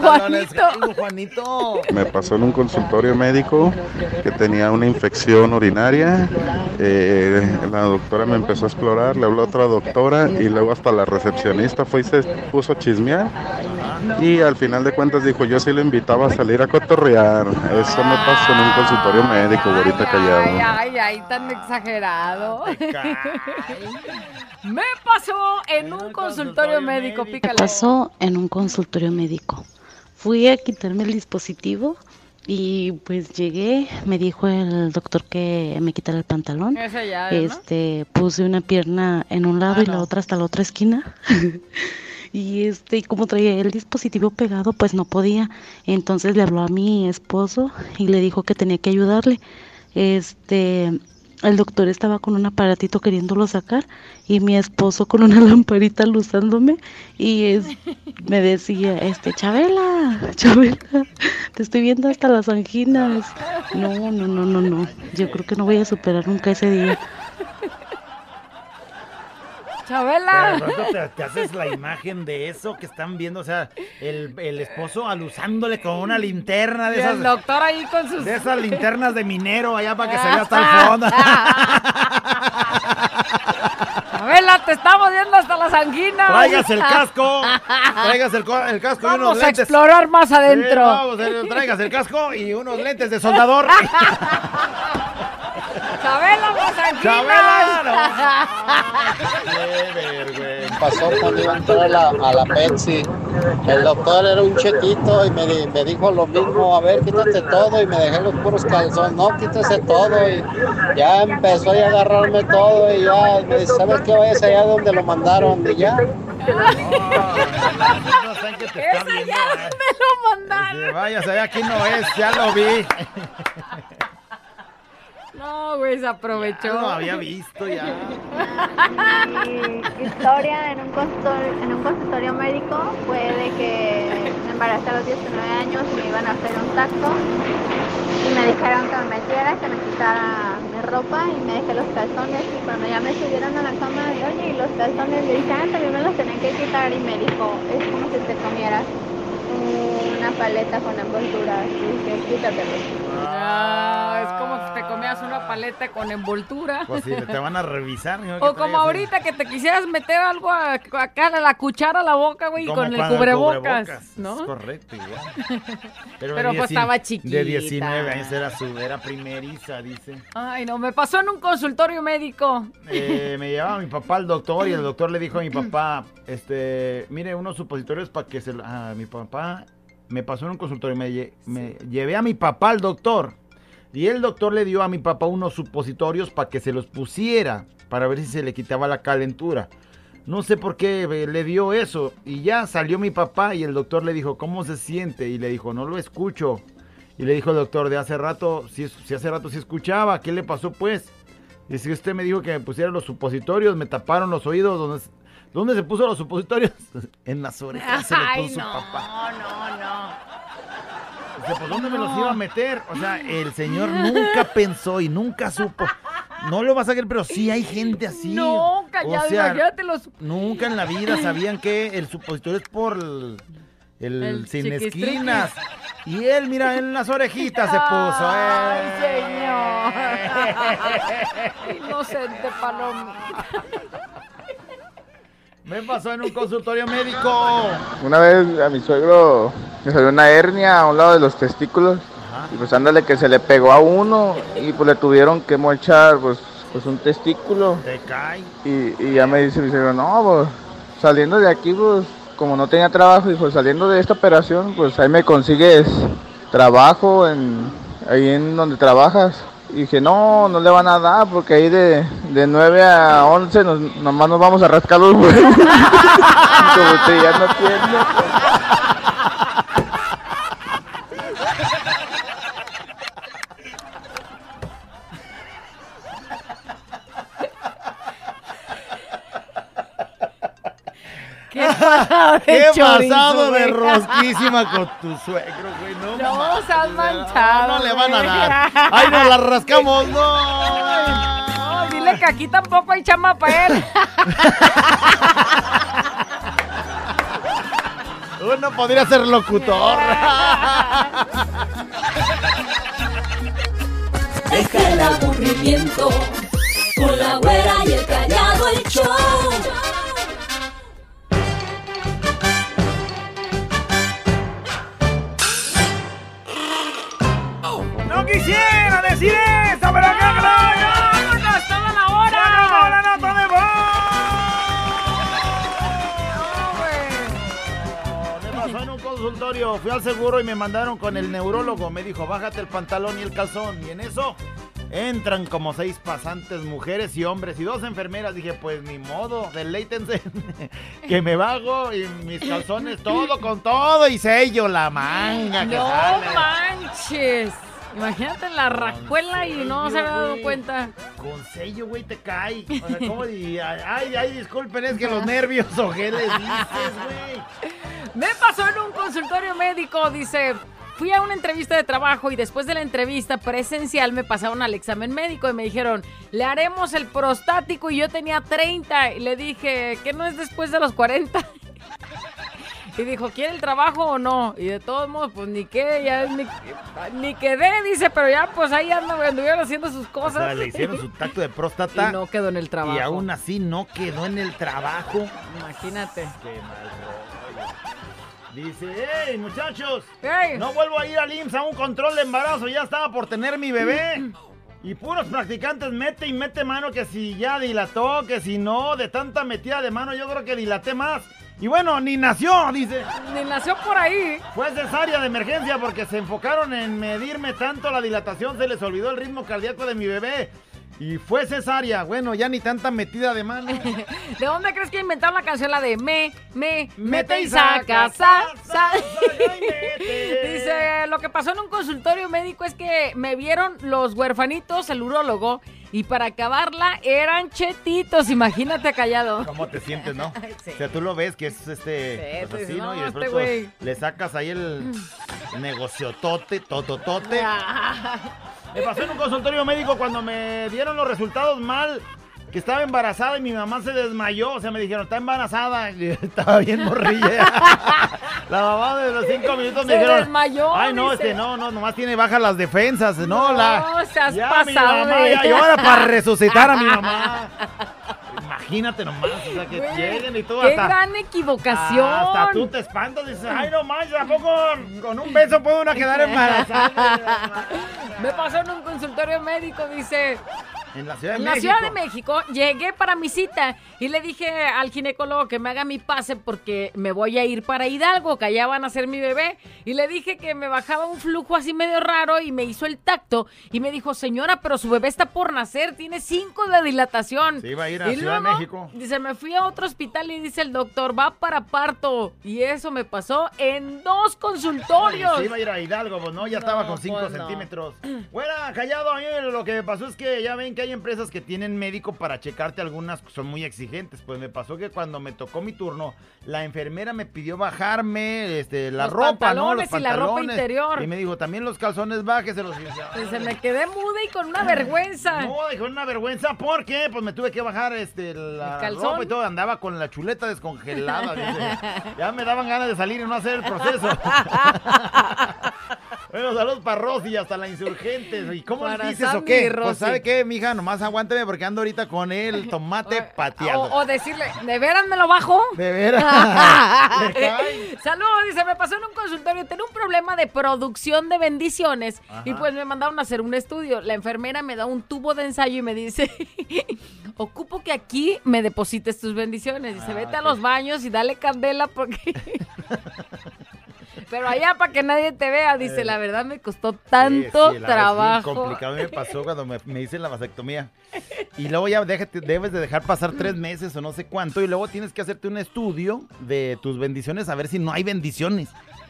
Juanito. Juanito. Me pasó en un consultorio médico que tenía una infección urinaria. eh, la doctora me empezó a explorar, le habló a otra doctora y luego hasta la recepcionista fue y se puso a chismear. Y al final de cuentas dijo, yo sí le invitaba a salir a cotorrear. Eso me pasó en un consultorio médico, ahorita Ay, callado. ay, ay, tan exagerado. [laughs] Me pasó en un consultorio médico, Me pícale. pasó en un consultorio médico. Fui a quitarme el dispositivo y pues llegué, me dijo el doctor que me quitara el pantalón. Ese ya, ¿no? Este, puse una pierna en un lado y la otra hasta la otra esquina. [laughs] y este, como traía el dispositivo pegado, pues no podía. Entonces le habló a mi esposo y le dijo que tenía que ayudarle. Este, el doctor estaba con un aparatito queriéndolo sacar y mi esposo con una [laughs] lamparita luzándome y me decía, este, Chabela, Chabela, te estoy viendo hasta las anginas. No, no, no, no, no. Yo creo que no voy a superar nunca ese día. Chabela. Pero de pronto te, te haces la imagen de eso que están viendo, o sea, el, el esposo alusándole con una linterna de Y esas. el doctor ahí con sus... De esas linternas de minero allá para que se vea hasta el fondo. Chabela, te estamos viendo hasta las anginas. Tráigase el casco. Tráigase el, co- el casco y unos Vamos a lentes. explorar más adentro. Sí, vamos, eh, tráigase el casco y unos lentes de soldador. [laughs] Chabela, las anginas. Chabela, [laughs] pasó cuando iba a entrar a la, a la Pepsi. El doctor era un chequito y me, me dijo lo mismo, a ver, quítate todo y me dejé los puros calzones, no, quítese todo y ya empezó a agarrarme todo y ya me dice, ¿sabes qué? Vayas allá donde lo mandaron y ya. Esa ya me lo mandaron. Vayas allá, aquí no es, ya lo vi. No, güey, se aprovechó. Ya lo había visto ya. Mi historia en un, consultorio, en un consultorio médico fue de que me embaracé a los 19 años y me iban a hacer un tacto y me dijeron que me metiera, que me quitara mi ropa y me dejé los calzones y cuando ya me subieron a la cama, oye, y los calzones, le dije, ah, también me los tenían que quitar y me dijo, es como si te comieras una paleta con envoltura y dije, quítatelos. Ah, una paleta con envoltura. Pues sí, te van a revisar. [laughs] O como ahorita que te quisieras meter algo a- acá a la cuchara a la boca, güey, con el cubrebocas, Es ¿no? correcto, igual. [laughs] Pero, de pues estaba chiquita. De 19 años era su, era primeriza, dice. Ay, no, me pasó en un consultorio médico. Eh, [laughs] me llevaba mi papá al doctor y el doctor le dijo a mi papá, este, mire, unos supositorios para que se... Ah, mi papá me pasó en un consultorio, me, lle- me llevé a mi papá al doctor y el doctor le dio a mi papá unos supositorios para que se los pusiera, para ver si se le quitaba la calentura. No sé por qué eh, le dio eso y ya salió mi papá y el doctor le dijo, ¿cómo se siente? Y le dijo, no lo escucho. Y le dijo el doctor, de hace rato, si, si hace rato sí escuchaba, ¿qué le pasó pues? Dice, usted me dijo que me pusiera los supositorios, me taparon los oídos. ¿Dónde, dónde se puso los supositorios? [laughs] en las orejas se le [laughs] Ay, puso su no, papá. no, no. ¿Por dónde me los iba a meter? O sea, el señor nunca pensó y nunca supo. No lo vas a creer, pero sí hay gente así. No, callado, O sea, imagínate los... Nunca en la vida sabían que el supositorio es por el, el El sin esquinas. Y él, mira, en las orejitas se puso. Ay, señor. [laughs] Inocente palomita. Me pasó en un consultorio médico. Una vez a mi suegro le salió una hernia a un lado de los testículos. Y pues ándale que se le pegó a uno y pues le tuvieron que mochar pues, pues un testículo. Te cae. Y, y ya me dice mi suegro, no, pues saliendo de aquí pues como no tenía trabajo, dijo, saliendo de esta operación pues ahí me consigues trabajo en, ahí en donde trabajas. Y dije, no, no le van a dar porque ahí de, de 9 a 11 nos, nomás nos vamos a rascar los huevos. [laughs] Como usted ya no tiene. [laughs] ¿Qué pasado de ¿Qué chorizo, pasado de rosquísima con tu suegro, güey? No, No, mames, seas manchado. No, le van a dar. Ay, nos la rascamos, no. Ay, dile que aquí tampoco hay chama para él. [laughs] Uno podría ser locutor. [laughs] Deja el aburrimiento con la güera y el callado el show. Consultorio, fui al seguro y me mandaron con el neurólogo. Me dijo, bájate el pantalón y el calzón. Y en eso entran como seis pasantes, mujeres y hombres, y dos enfermeras. Dije, pues ni modo, deleítense. [laughs] que me bajo y mis calzones, todo con todo y sello la manga. que No sale. manches. Imagínate la rajuela y no se había dado cuenta. Con sello, güey, te cae. O sea, ¿cómo? [laughs] Ay, ay, disculpen, es que los nervios, o qué le dices, güey. Me pasó en un consultorio médico, dice. Fui a una entrevista de trabajo y después de la entrevista presencial me pasaron al examen médico y me dijeron, le haremos el prostático y yo tenía 30 y le dije, que no es después de los 40? Y dijo, ¿quiere el trabajo o no? Y de todos modos, pues ni qué, ya ni, ni quedé, dice, pero ya pues ahí anduvieron haciendo sus O cosas. sea, le hicieron su tacto de próstata. [laughs] Y no quedó en el trabajo. Y aún así no quedó en el trabajo. Imagínate. Qué mal. Dice, hey muchachos, Ey. no vuelvo a ir al IMSS a un control de embarazo, ya estaba por tener mi bebé. Y puros practicantes mete y mete mano que si ya dilató, que si no, de tanta metida de mano yo creo que dilaté más. Y bueno, ni nació, dice. Ni nació por ahí. Fue cesárea de emergencia porque se enfocaron en medirme tanto la dilatación, se les olvidó el ritmo cardíaco de mi bebé. Y fue cesárea, bueno, ya ni tanta metida de mano. [laughs] ¿De dónde crees que inventaron la canción la de me, me, Mete mete y saca, sa, sa? [laughs] Dice, lo que pasó en un consultorio médico es que me vieron los huerfanitos, el urólogo, y para acabarla eran chetitos, imagínate callado. [laughs] ¿Cómo te sientes, no? Sí. O sea, tú lo ves que es este, Sí, pues así, ¿no? Y no, de este le sacas ahí el negociotote, tototote. Me pasó en un consultorio médico cuando me dieron los resultados mal, que estaba embarazada y mi mamá se desmayó. O sea, me dijeron, está embarazada. [laughs] Y estaba bien morrilla. [laughs] La mamá de los cinco minutos me Se dijeron, desmayó, ay, no, dice. este no, no, nomás tiene bajas las defensas. No, No, la... seas ya mi pasado mamá, ya, y ahora para resucitar a mi mamá. [laughs] Imagínate nomás, o sea, que Güey, lleguen y todo ¡Qué hasta... gran equivocación! Hasta tú te espantas y dices, ay, no manches, ¿a poco con un beso puede una quedar [laughs] embarazada? Me pasó en un consultorio médico, dice. En la Ciudad de En la México. Ciudad de México llegué para mi cita y le dije al ginecólogo que me haga mi pase porque me voy a ir para Hidalgo, que allá van a ser mi bebé. Y le dije que me bajaba un flujo así medio raro y me hizo el tacto y me dijo, señora, pero su bebé está por nacer, tiene cinco de dilatación. Sí, iba a ir a Y Ciudad de luego, México. Dice, me fui a otro hospital y dice el doctor, va para parto. Y eso me pasó en dos consultorios. Sí, iba a ir a Hidalgo, pues no, ya estaba con 5 pues no. centímetros. Bueno, callado, a mí lo que me pasó es que ya ven que hay empresas que tienen médico para checarte, algunas son muy exigentes. Pues me pasó que cuando me tocó mi turno, la enfermera me pidió bajarme este, la Los ropa, ¿no? Los pantalones y la ropa interior. Y me dijo, también los calzones bájeselos. Y decía, Dice, [laughs] me quedé muda y con una vergüenza. No, dijo una vergüenza porque pues me tuve que bajar este la ¿El calzón? ropa y todo, andaba con la chuleta descongelada. dice. Ya me daban ganas de salir y no hacer el proceso. [laughs] Bueno, saludos para Rosy y hasta la insurgentes. ¿Y cómo le dices o qué? y Rosy. Pues sabe qué, mija, nomás aguánteme porque ando ahorita con el [laughs] tomate pateado. O, o decirle, ¿de veras me lo bajo? [laughs] De veras. [laughs] Saludos, dice, me pasó en un consultorio, tenía un problema de producción de bendiciones y pues me mandaron a hacer un estudio. La enfermera me da un tubo de ensayo y me dice, ocupo que aquí me deposites tus bendiciones. Dice, Ah, vete a los baños y dale candela porque... Pero allá para que nadie te vea, dice, Eh. la verdad me costó tanto Sí, sí, la verdad, es trabajo. complicado me pasó cuando me, me hice la vasectomía. Y luego ya déjate- debes de dejar pasar tres meses o no sé cuánto. Y luego tienes que hacerte un estudio de tus bendiciones a ver si no hay bendiciones.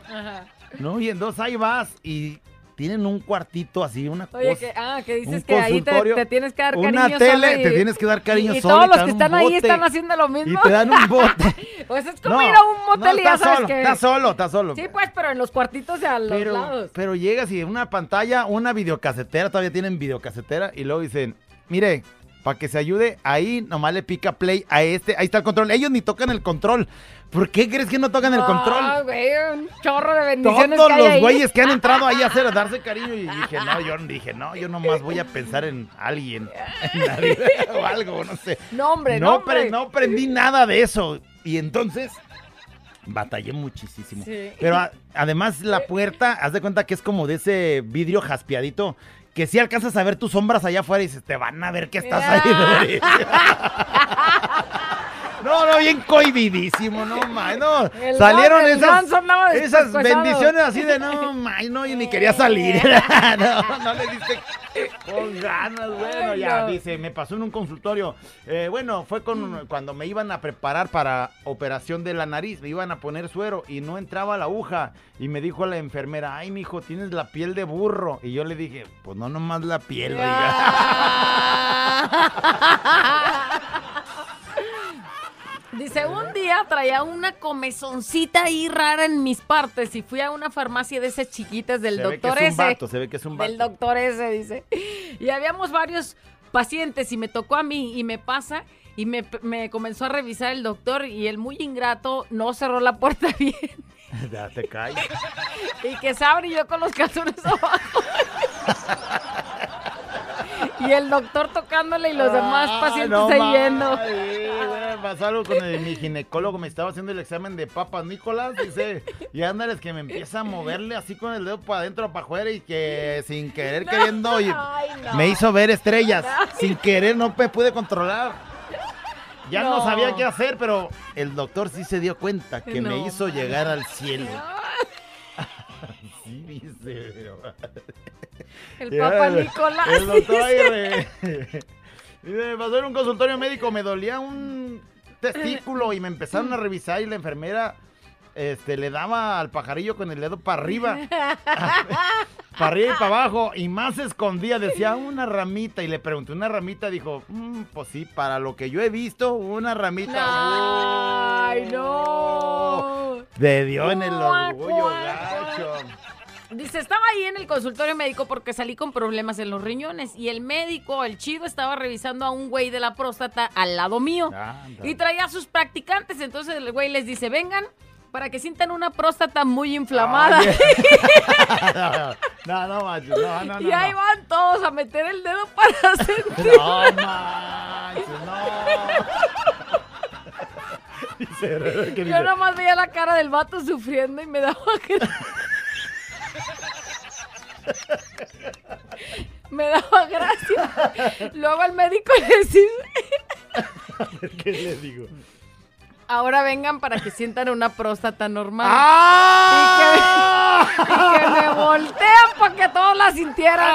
Ajá. ¿No? Y entonces ahí vas y tienen un cuartito así, una Oye, cosa. que, ah, que dices que ahí te, tienes que dar una cariño tele, solo y- te tienes que dar cariño y, y solo y todos los que están ahí bote. están haciendo lo mismo. Y te dan un bote. [laughs] Pues es como No, ir a un motel no, y ya sabes solo, que... está solo, está solo. Sí, pues, pero en los cuartitos de a los pero, lados. pero llegas y una pantalla, una videocasetera, todavía tienen videocasetera, y luego dicen, mire, para que se ayude, ahí nomás le pica play a este, ahí está el control. Ellos ni tocan el control. ¿Por qué crees que no tocan el Ah, control? güey, un chorro de bendiciones Todos que hay los ahí. güeyes que han entrado ahí a [laughs] hacer, a darse cariño y dije, no, yo dije, no, yo nomás voy a pensar en alguien, en alguien [laughs] o algo, no sé. No, hombre, no, no, hombre. pre- no aprendí nada de eso. Y entonces batallé muchísimo. Sí. Pero a- además la puerta, haz de cuenta que es como de ese vidrio jaspeadito. Que si alcanzas a ver tus sombras allá afuera y dices, te van a ver que estás ahí. [laughs] No, no, bien cohibidísimo, no, man, no. El Salieron el esas, bendiciones así de, no, man, no, yo ni quería salir. [laughs] no, no le diste con ganas, bueno, ya, dice, me pasó en un consultorio. Eh, bueno, fue con, cuando me iban a preparar para operación de la nariz, me iban a poner suero y no entraba la aguja. Y me dijo la enfermera, ay, mijo, tienes la piel de burro. Y yo le dije, pues no nomás la piel, oiga. [laughs] Dice, un día traía una comezoncita ahí rara en mis partes y fui a una farmacia de esas chiquitas del Se ve que doctor es un vato, se ve que es un vato. Del doctor ese, dice. Y habíamos varios pacientes y me tocó a mí y me pasa y me, me comenzó a revisar el doctor y el muy ingrato no cerró la puerta [laughs] bien [laughs] ya te caes. y que se abre y yo con los calzones [laughs] abajo. Y el doctor tocándole y los demás Ay, pacientes no ahí yendo. Güey, pasó algo con el- mi ginecólogo, me estaba haciendo el examen de papas Nicolás, dice, y ándales que me empieza a moverle así con el dedo para adentro, para afuera y que sin querer queriendo y Ay, no. me hizo ver estrellas, sin querer no me pude controlar. Ya no. No. sabía qué hacer, pero el doctor sí se dio cuenta que me No. hizo llegar al cielo. [laughs] sí, dice, pero- El Y Papa Nicolás. El doctor ahí dice. me pasó en un consultorio médico, me dolía un testículo y me empezaron a revisar y la enfermera este, le daba al pajarillo con el dedo para arriba, [laughs] para arriba y para abajo, y más se escondía, decía una ramita, y le pregunté, ¿una ramita? Dijo, "Mm, pues sí, para lo que yo he visto, una ramita. Ay, no. Le dio en el orgullo gacho. Dice, estaba ahí en el consultorio médico porque salí con problemas en los riñones y el médico, el chido, estaba revisando a un güey de la próstata al lado mío y traía a sus practicantes. Entonces el güey les dice, vengan para que sientan una próstata muy inflamada. [laughs] [laughs] no, no, macho, no, no, no. y ahí no. van todos a meter el dedo para [laughs] sentir. No manches, no. Dice Yo nomás veía la cara del vato sufriendo y me daba Me daba gracia. Luego el médico le dice, [laughs] ¿Qué le digo? ahora vengan para que sientan una próstata normal. ¡Ah! Y, que, y que me voltean para que todos la sintieran.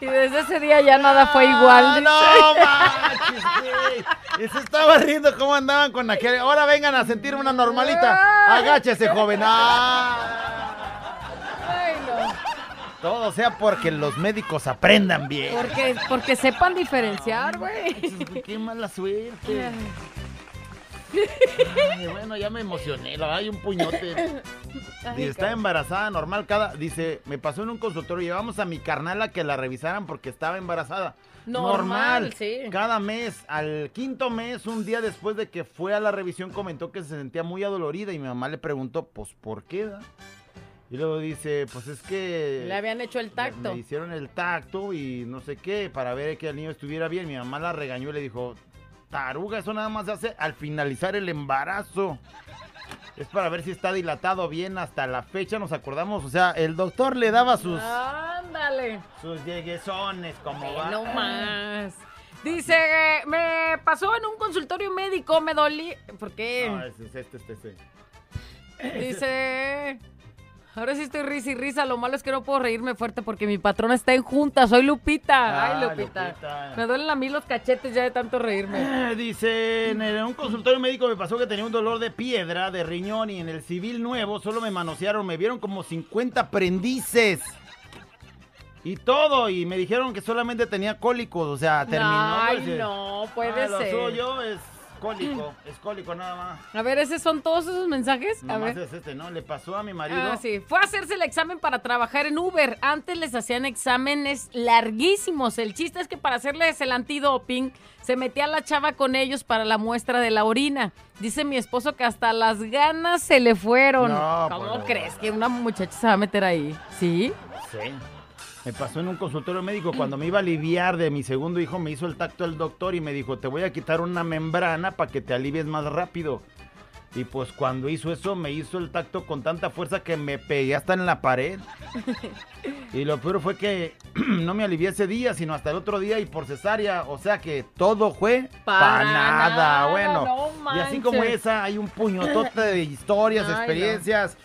y desde ese día ya nada fue igual. ¡No manches, güey! Y se estaba riendo cómo andaban con aquel. Ahora vengan a sentir una normalita. Agáchese, joven. ¡Ah! Ay, no. Todo sea porque los médicos aprendan bien. Porque, porque sepan diferenciar, güey. Qué mala suerte. Ay, bueno, ya me emocioné, la hay un puñote. Ay, Dice, está embarazada normal cada. Dice, me pasó en un consultorio. Llevamos a mi carnal a que la revisaran porque estaba embarazada. Normal, sí. Cada mes, al quinto mes, un día después de que fue a la revisión, comentó que se sentía muy adolorida y mi mamá le preguntó, pues, ¿por qué? da?" Y luego dice, pues es que... Le habían hecho el tacto. Me hicieron el tacto y no sé qué, para ver que el niño estuviera bien. Mi mamá la regañó y le dijo, taruga, eso nada más se hace al finalizar el embarazo. Es para ver si está dilatado bien hasta la fecha, nos acordamos. O sea, el doctor le daba sus, Ándale. sus lleguesones, como va. nomás. Dice, eh, me pasó en un consultorio médico, me dolí. ¿Por qué? No, ese es este, este, este. Dice, ahora sí estoy risa y risa. Lo malo es que no puedo reírme fuerte porque mi patrona está en junta. Soy Lupita. Ay, Ah, Lupita. Lupita. Me duelen a mí los cachetes ya de tanto reírme. Eh, Dice, en, un consultorio médico me pasó que tenía un dolor de piedra, de riñón y en el civil nuevo solo me manosearon, me vieron como 50 aprendices. Y todo, y me dijeron que solamente tenía cólicos, o sea, terminó. Ay, pues, eh, no, puede ah, lo ser. suyo es cólico, es cólico nada más. A ver, ¿esos son todos esos mensajes? A Nomás ver. es este, ¿no? Le pasó a mi marido. Ah, sí. Fue a hacerse el examen para trabajar en Uber. Antes les hacían exámenes larguísimos. El chiste es que para hacerles el antidoping, se metía la chava con ellos para la muestra de la orina. Dice mi esposo que hasta las ganas se le fueron. No, ¿Cómo pues, crees que una muchacha se va a meter ahí? ¿Sí? Sí. Me pasó en un consultorio médico cuando me iba a aliviar de mi segundo hijo, me hizo el tacto el doctor y me dijo, te voy a quitar una membrana para que te alivies más rápido. Y pues cuando hizo eso, me hizo el tacto con tanta fuerza que me pegué hasta en la pared. [laughs] Y lo peor fue que [clears throat] no me alivié ese día, sino hasta el otro día y por cesárea. O sea que todo fue Para para nada. nada, Bueno, no y así como esa, hay un puñotote de [laughs] historias, Ay, no.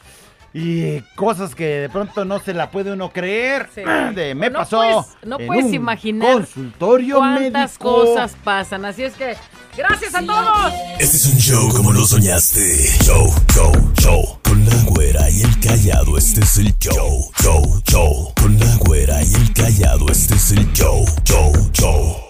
Y cosas que de pronto no se la puede uno creer. Sí. [clears throat] De, me No pasó. puedes- no en puedes un imaginar Consultorio ¿Cuántas médico. cosas pasan? Así es que, gracias a todos. Este es un show como lo soñaste. Show, show, show. Con la güera y el callado, este es el show. Show, show. Con la güera y el callado, este es el show. Show, show.